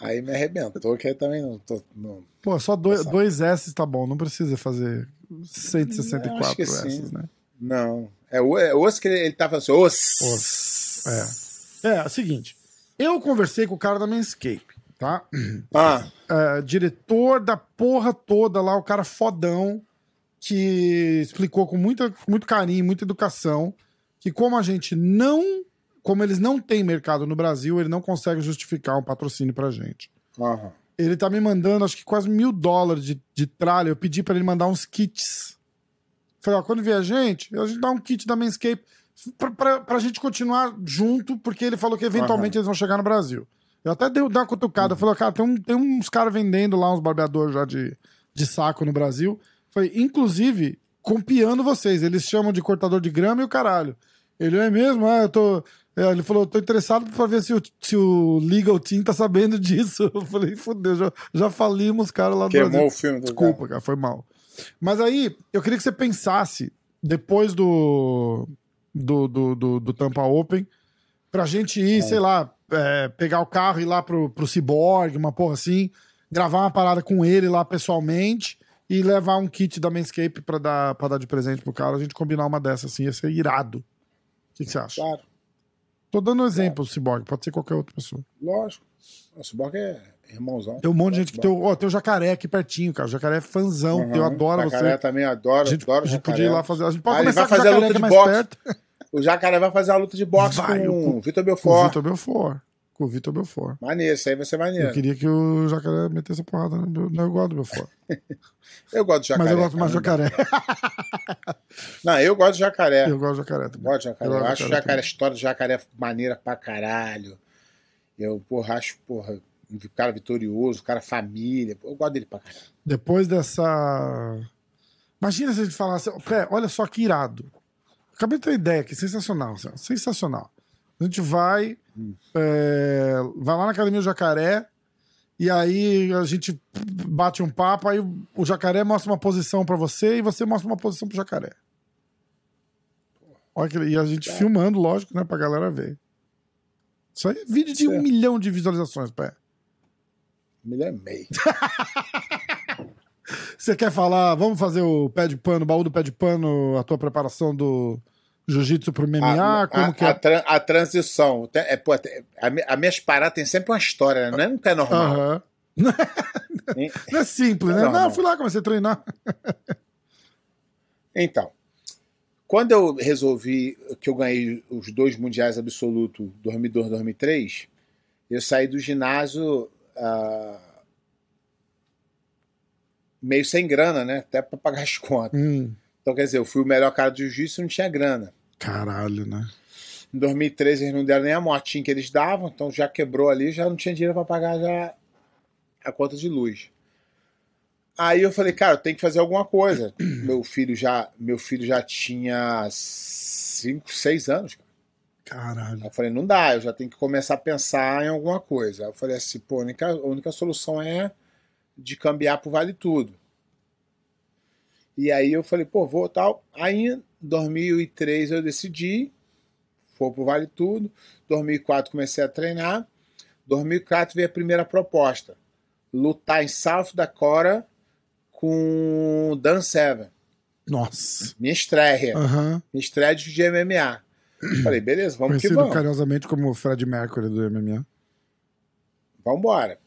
Aí me arrebentou, que aí também não tô. Não... Pô, só dois, dois S tá bom, não precisa fazer Eu acho 164 que S, né? Não. É é osso que ele, ele tava assim, os. Os. É. É, é o seguinte. Eu conversei com o cara da Manscape, tá? Ah, é, diretor da porra toda lá, o cara fodão, que explicou com muita, muito carinho, muita educação, que como a gente não. Como eles não têm mercado no Brasil, ele não consegue justificar um patrocínio pra gente. aham. Ele tá me mandando, acho que quase mil dólares de, de tralha. Eu pedi pra ele mandar uns kits. Falei, ó, quando vier a gente, a gente dá um kit da Manscape pra, pra, pra gente continuar junto, porque ele falou que eventualmente eles vão chegar no Brasil. Eu até dei, dei uma cutucada. Uhum. Falei, cara, tem, um- tem uns caras vendendo lá, uns barbeadores já de, de saco no Brasil. Falei, inclusive, copiando vocês. Eles chamam de cortador de grama e o caralho. Ele é mesmo? Ah, eu tô. É, Ele falou, eu tô interessado pra ver se o, se o Legal Team tá sabendo disso. *laughs* Eu falei, fudeu, já, já falimos, cara, lá do Queimou Brasil. o filme do Desculpa, cara, foi mal. Mas aí, eu queria que você pensasse, depois do, do, do, do, do Tampa Open, pra gente ir, sei lá, é, pegar o carro e ir lá pro, pro Cyborg, uma porra assim, gravar uma parada com ele lá pessoalmente e levar um kit da Manscape pra dar, pra dar de presente pro cara, a gente combinar uma dessas assim, ia ser irado. O que, que você acha? Claro, Tô dando um exemplo do Cyborg, pode ser qualquer outra pessoa. lógico. O Cyborg é irmãozão. Tem um monte de gente que tem. o- Ó, tem o jacaré aqui pertinho, cara. O jacaré é fãzão. Uhum. eu adoro Jacaré você. também adoro. A gente, adoro a gente jacaré. podia ir lá fazer. A gente pode ele começar vai fazer a jacaré luta é de boxe. perto. O Jacaré vai fazer a luta de boxe Vai, com o- Vitor Com o Belfort. Vitor Belfort. Com o Vitor Belfort. Maneiro, isso aí vai ser maneiro. Eu queria que o jacaré metesse a porrada. no Não, eu gosto do Belfort. Eu gosto de jacaré. Mas eu gosto mais do jacaré. Não, eu gosto de jacaré. Eu gosto do jacaré também. Gosto de jacaré. Eu Eu, acho jacaré jacaré, a história do jacaré maneira pra caralho. Eu, porra, acho, porra, um cara vitorioso, um cara família. Eu gosto dele pra caralho. Depois dessa. Imagina se a gente falasse. Pé, olha só que irado. Acabei de ter uma ideia aqui, sensacional. Sensacional. A gente vai. é, vai lá na Academia do Jacaré. E aí a gente bate um papo, aí o- o jacaré mostra uma posição pra você e você mostra uma posição pro jacaré. Olha que, e a gente filmando, lógico, né, pra galera ver. Isso aí é vídeo de um Certo. milhão de visualizações, pé. Me lembrei. *laughs* Você quer falar? Vamos fazer o pé de pano, baú do pé de pano, a tua preparação do jiu-jitsu pro MMA? a, como a- que é? a tran- a transição. É, pô, a, a minhas paradas tem sempre uma história, né? Não é nunca é normal. *laughs* Não é simples, né? Não, Não, não. fui lá, comecei a treinar. *laughs* Então, quando eu resolvi que eu ganhei os dois mundiais absolutos, 2002 e 2003, eu saí do ginásio ah, meio sem grana, né? Até para pagar as contas. Hum, Então, quer dizer, eu fui o melhor cara de jiu-jitsu e não tinha grana. caralho, né? Em 2013 eles não deram nem a motinha que eles davam, então já quebrou ali, já não tinha dinheiro para pagar já a conta de luz. Aí eu falei, cara, eu tenho que fazer alguma coisa. *clears throat* meu filho já, meu filho já tinha 5, 6 anos. cara. Caralho. Aí eu falei, não dá, eu já tenho que começar a pensar em alguma coisa. Aí eu falei assim, pô, a única, a única solução é de cambiar pro Vale Tudo. E aí eu falei, pô, vou tal. Aí em 2003 eu decidi, for pro Vale Tudo. 2004 comecei a treinar. 2004 veio a primeira proposta, lutar em South Dakota com Dan Severn. Nossa. Minha estreia, Aham. minha estreia de MMA. *clears throat* Falei, beleza, vamos que Conhecido vamos. carinhosamente como o Fred Mercury do MMA. Vamos embora.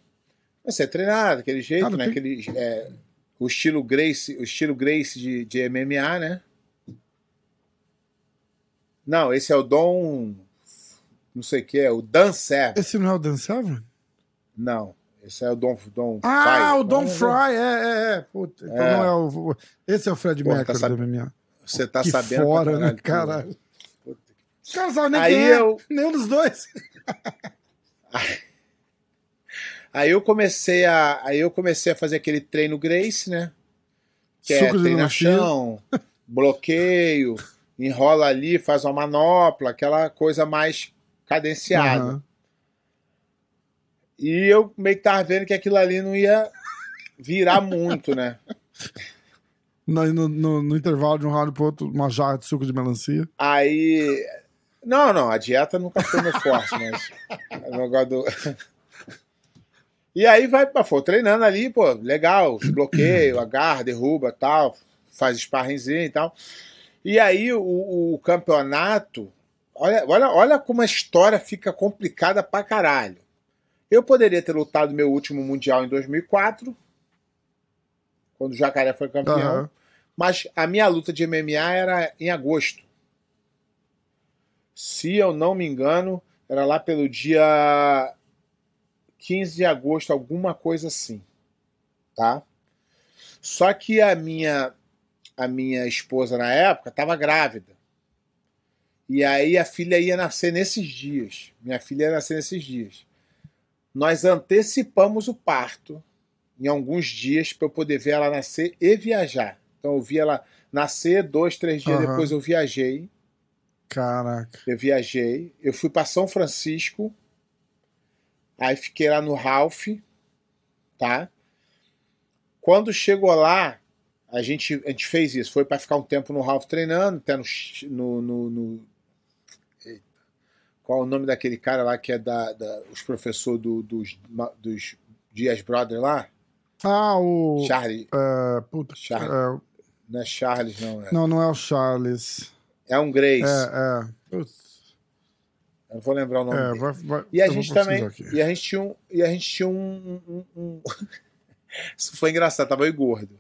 Comecei a treinar daquele jeito, Cara, né? tem- Aquele, é, o estilo Grace, o estilo Grace de, de MMA, né? Não, esse é o Dom. Não sei o que, é o Dan Severn. Esse não é o Dan Severn? Não, esse é o Dom. Dom Ah, Fry. o Don Não, Fry, é, é, é. Puta, então É. não é o. Esse é o Fred Pô, tá Mercury do MMA. Você tá que sabendo fora, né, caralho. Puta caras sabem nem Aí quem é. eu- Nenhum dos dois. *laughs* Aí eu comecei a, aí eu comecei a fazer aquele treino Grace, né? Que é Suco chão, bloqueio, enrola ali, faz uma manopla, aquela coisa mais cadenciada. Aham. E eu meio que tava vendo que aquilo ali não ia virar muito, né? No, no, no- no intervalo de um round pro outro, uma jarra de suco de melancia. Aí. Não, não, a dieta nunca foi meu forte, mas. o negócio do- E aí vai, pô, foi treinando ali, pô, legal, os bloqueios, agarra, derruba tal, faz sparringzinho e tal. E aí o, o campeonato, olha, olha, olha como a história fica complicada pra caralho. Eu poderia ter lutado meu último mundial em 2004, quando o Jacaré foi campeão. Aham. Mas a minha luta de MMA era em agosto. Se eu não me engano, era lá pelo dia 15 de agosto, alguma coisa assim. Tá? Só que a minha a minha esposa na época estava grávida. E aí a filha ia nascer nesses dias. Minha filha ia nascer nesses dias. Nós antecipamos o parto em alguns dias para eu poder ver ela nascer e viajar. Então eu vi ela nascer, dois, três dias Aham. depois eu viajei. Caraca. Eu viajei. Eu fui para São Francisco. Aí fiquei lá no Ralph, tá? Quando chegou lá, a gente, a gente fez isso. Foi para ficar um tempo no Ralph treinando, até no, no, no- no-. Qual é o nome daquele cara lá que é da, da- os professores do- dos, dos Dias Brothers lá? Ah, o. Charlie. É, puta, Charles. é, Não é Charles, não. É, não, não é o Charles. é um Grace. É, é. Putz, Eu não vou lembrar o nome é, vai, vai, E a gente também. E a gente tinha um. E a gente tinha um. um- um- *laughs* Isso foi engraçado, tava eu gordo.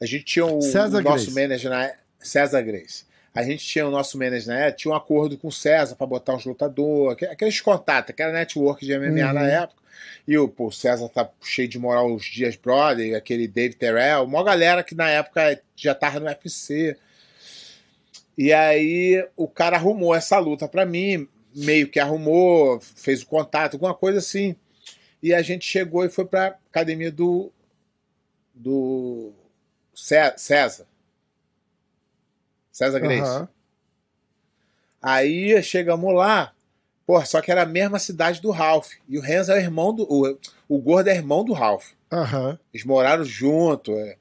A gente tinha o, César o nosso Grace. manager na é- César Grace. A gente tinha o nosso manager na época, tinha um acordo com o César para botar uns lutadores, aqu- aqueles contatos, aquela network de MMA Uhum. na época. E o, pô, o César tá cheio de moral os Dias Brother, aquele Dave Terrell, uma galera que na época já tava no UFC. E aí o cara arrumou essa luta para mim, meio que arrumou, fez o contato, alguma coisa assim. E a gente chegou e foi pra academia do do Cé- César. César Grace. Aham. Aí chegamos lá, pô, só que era a mesma cidade do Ralph. E o Renzo é irmão do. O, o gordo é irmão do Ralph. Aham. Eles moraram junto. é.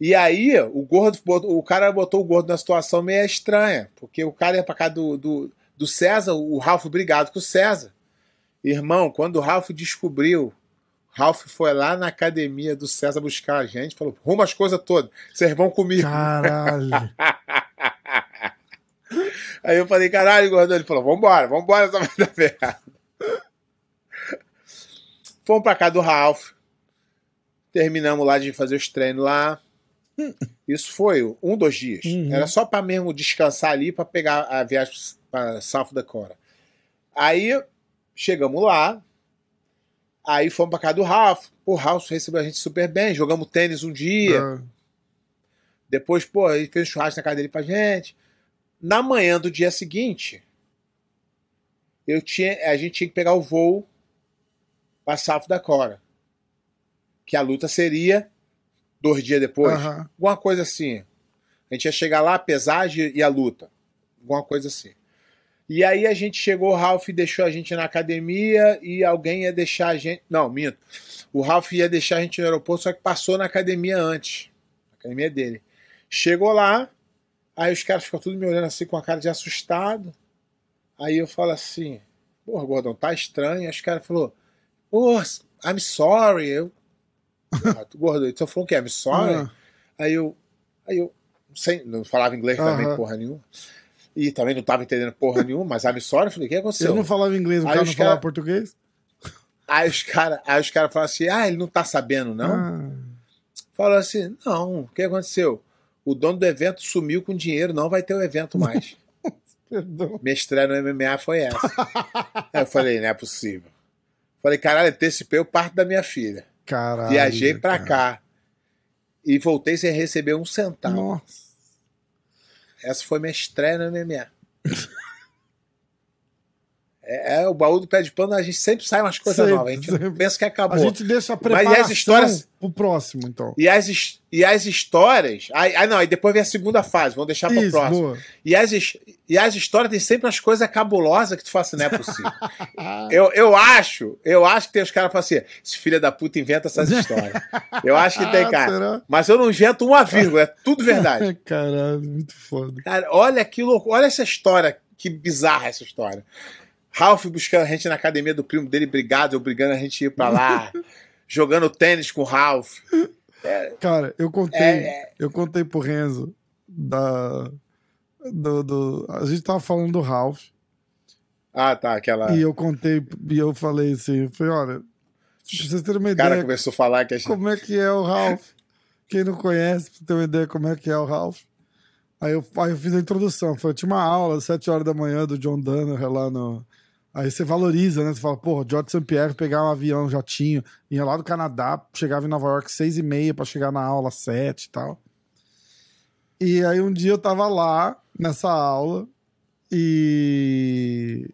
E aí, o gordo, o cara botou o gordo numa situação meio estranha, porque o cara ia pra casa do, do, do César, o Ralph brigado com o César. Irmão, quando o Ralph descobriu, Ralph foi lá na academia do César buscar a gente, falou: rumo as coisas todas, vocês vão comigo. Caralho. *laughs* Aí eu falei, caralho, gordão. Ele falou, vambora, vambora, essa vai dar ferrado. Fomos pra casa do Ralph. Terminamos lá de fazer os treinos lá. *laughs* Isso foi um, dois dias. Uhum. Era só pra mesmo descansar ali pra pegar a viagem pra South Dakota. Aí chegamos lá. Aí fomos pra casa do Ralph. O Ralph recebeu a gente super bem. Jogamos tênis um dia. Ah, Depois, pô, ele fez um churrasco na casa dele pra gente. Na manhã do dia seguinte, eu tinha, a gente tinha que pegar o voo pra South Dakota. Que a luta seria dois dias depois. Aham. Alguma coisa assim. A gente ia chegar lá, a pesagem e a luta. Alguma coisa assim. E aí a gente chegou, o Ralph deixou a gente na academia e alguém ia deixar a gente. Não, minto. O Ralph ia deixar a gente no aeroporto, só que passou na academia antes. A academia dele. Chegou lá, aí os caras ficam tudo me olhando assim com a cara de assustado. Aí eu falo assim, porra, gordão, tá estranho. Aí os caras falaram, oh, I'm sorry. Eu, ah, tu, gordão, então falou o quê? I'm sorry? Ah, Aí eu, aí eu sem, não falava inglês também, Aham. porra nenhuma. E também não tava entendendo porra nenhuma, mas I'm sorry. Falei, o que aconteceu? Eu não falava inglês, o cara não falava cara- português? Aí os caras cara falaram assim, ah, ele não tá sabendo, não? Ah, Falou assim, não, o que aconteceu? O dono do evento sumiu com dinheiro, não vai ter o evento mais. *laughs* perdão. Minha estreia no MMA foi essa. Aí eu falei, não é possível. Falei, caralho, antecipei o parto da minha filha. Caralho. Viajei pra cara. cá. E voltei sem receber um centavo. Nossa. Essa foi minha estreia no MMA. *laughs* É, é, o baú do pé de pano, a gente sempre sai umas coisas Sempre, novas. A gente sempre. pensa que acabou. A gente deixa a Mas e preparação as histórias- pro próximo, então. E, as, e as histórias. Aí, aí não, aí depois vem a segunda fase, vamos deixar para o Isso, próximo. boa. E as, e as histórias tem sempre as coisas cabulosas que tu fala assim, não é possível. *laughs* eu, eu acho, eu acho que tem os caras que falam assim, esse filho da puta inventa essas histórias. Eu acho que *laughs* tem, Ah, cara. será? Mas eu não invento uma vírgula, é tudo verdade. *laughs* Caralho, muito foda. Cara, olha que louco, olha essa história, que bizarra essa história. Ralph buscando a gente na academia do primo dele, brigado, eu brigando a gente ir pra lá, *laughs* jogando tênis com o Ralph. Cara, eu contei, É, eu contei pro Renzo da. Do, do- a gente tava falando do Ralph Ah, tá, aquela. e eu contei e eu falei assim, eu falei, olha, pra vocês terem uma O cara ideia começou a falar que a gente. como é que é o Ralph. Quem não conhece, pra ter uma ideia como é que é o Ralph. Aí eu, aí eu fiz a introdução. Foi, tinha uma aula às 7 horas da manhã do John Danaher lá no. Aí você valoriza, né? Você fala, porra, George St. Pierre pegar um avião, um jatinho, ia lá do Canadá, chegava em Nova York seis e meia pra chegar na aula sete e tal. E aí um dia eu tava lá nessa aula e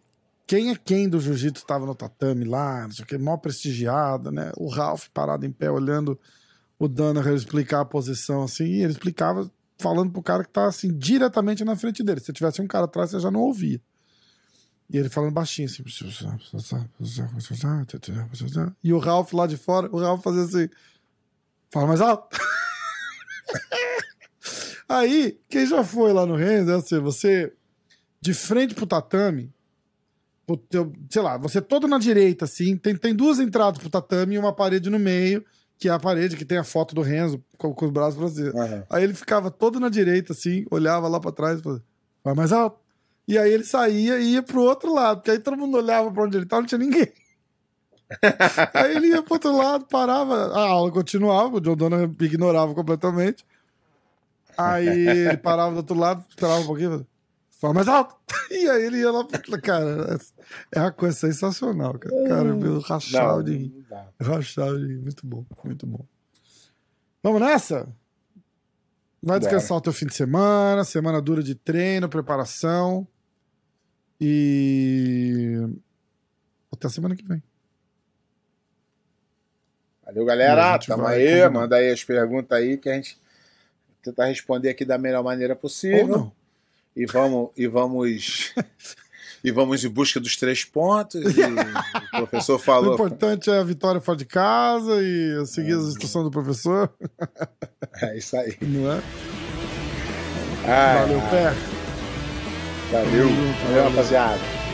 quem é quem do jiu-jitsu tava no tatame lá, não sei o que, mó prestigiada, né? O Ralph parado em pé olhando o Danaher explicar a posição assim, e ele explicava falando pro cara que tá assim, diretamente na frente dele. Se tivesse um cara atrás, você já não ouvia. E ele falando baixinho assim. E o Ralph lá de fora, o Ralph fazia assim. Fala mais alto. *laughs* Aí, quem já foi lá no Renzo, é assim, você de frente pro tatame, pro teu- sei lá, você todo na direita, assim, tem, tem duas entradas pro tatame e uma parede no meio, que é a parede que tem a foto do Renzo com, com os braços pra cima. Aham. Aí ele ficava todo na direita, assim, olhava lá pra trás e falava, vai mais alto. E aí ele saía e ia pro outro lado, porque aí todo mundo olhava pra onde ele tava, não tinha ninguém. *laughs* aí ele ia pro outro lado, parava, a aula continuava, o John Donovan ignorava completamente. Aí ele parava do outro lado, esperava um pouquinho, falava, fala mais alto. *laughs* E aí ele ia lá, pro- cara, é uma coisa sensacional, cara. Cara, eu rachava Não, de rir. Rachava de rir. Muito bom, muito bom. Vamos nessa? Vai descansar o teu fim de semana, semana dura de treino, preparação. E. Até semana que vem. Valeu, galera. Tamo aí. Manda aí as perguntas aí que a gente tentar responder aqui da melhor maneira possível. E vamos, e vamos, e vamos em busca dos três pontos. O professor *laughs* O falou. importante é a vitória fora de casa e seguir as instruções do professor, É isso aí. não é? Ah, Valeu, pé. Valeu. Valeu. rapaziada.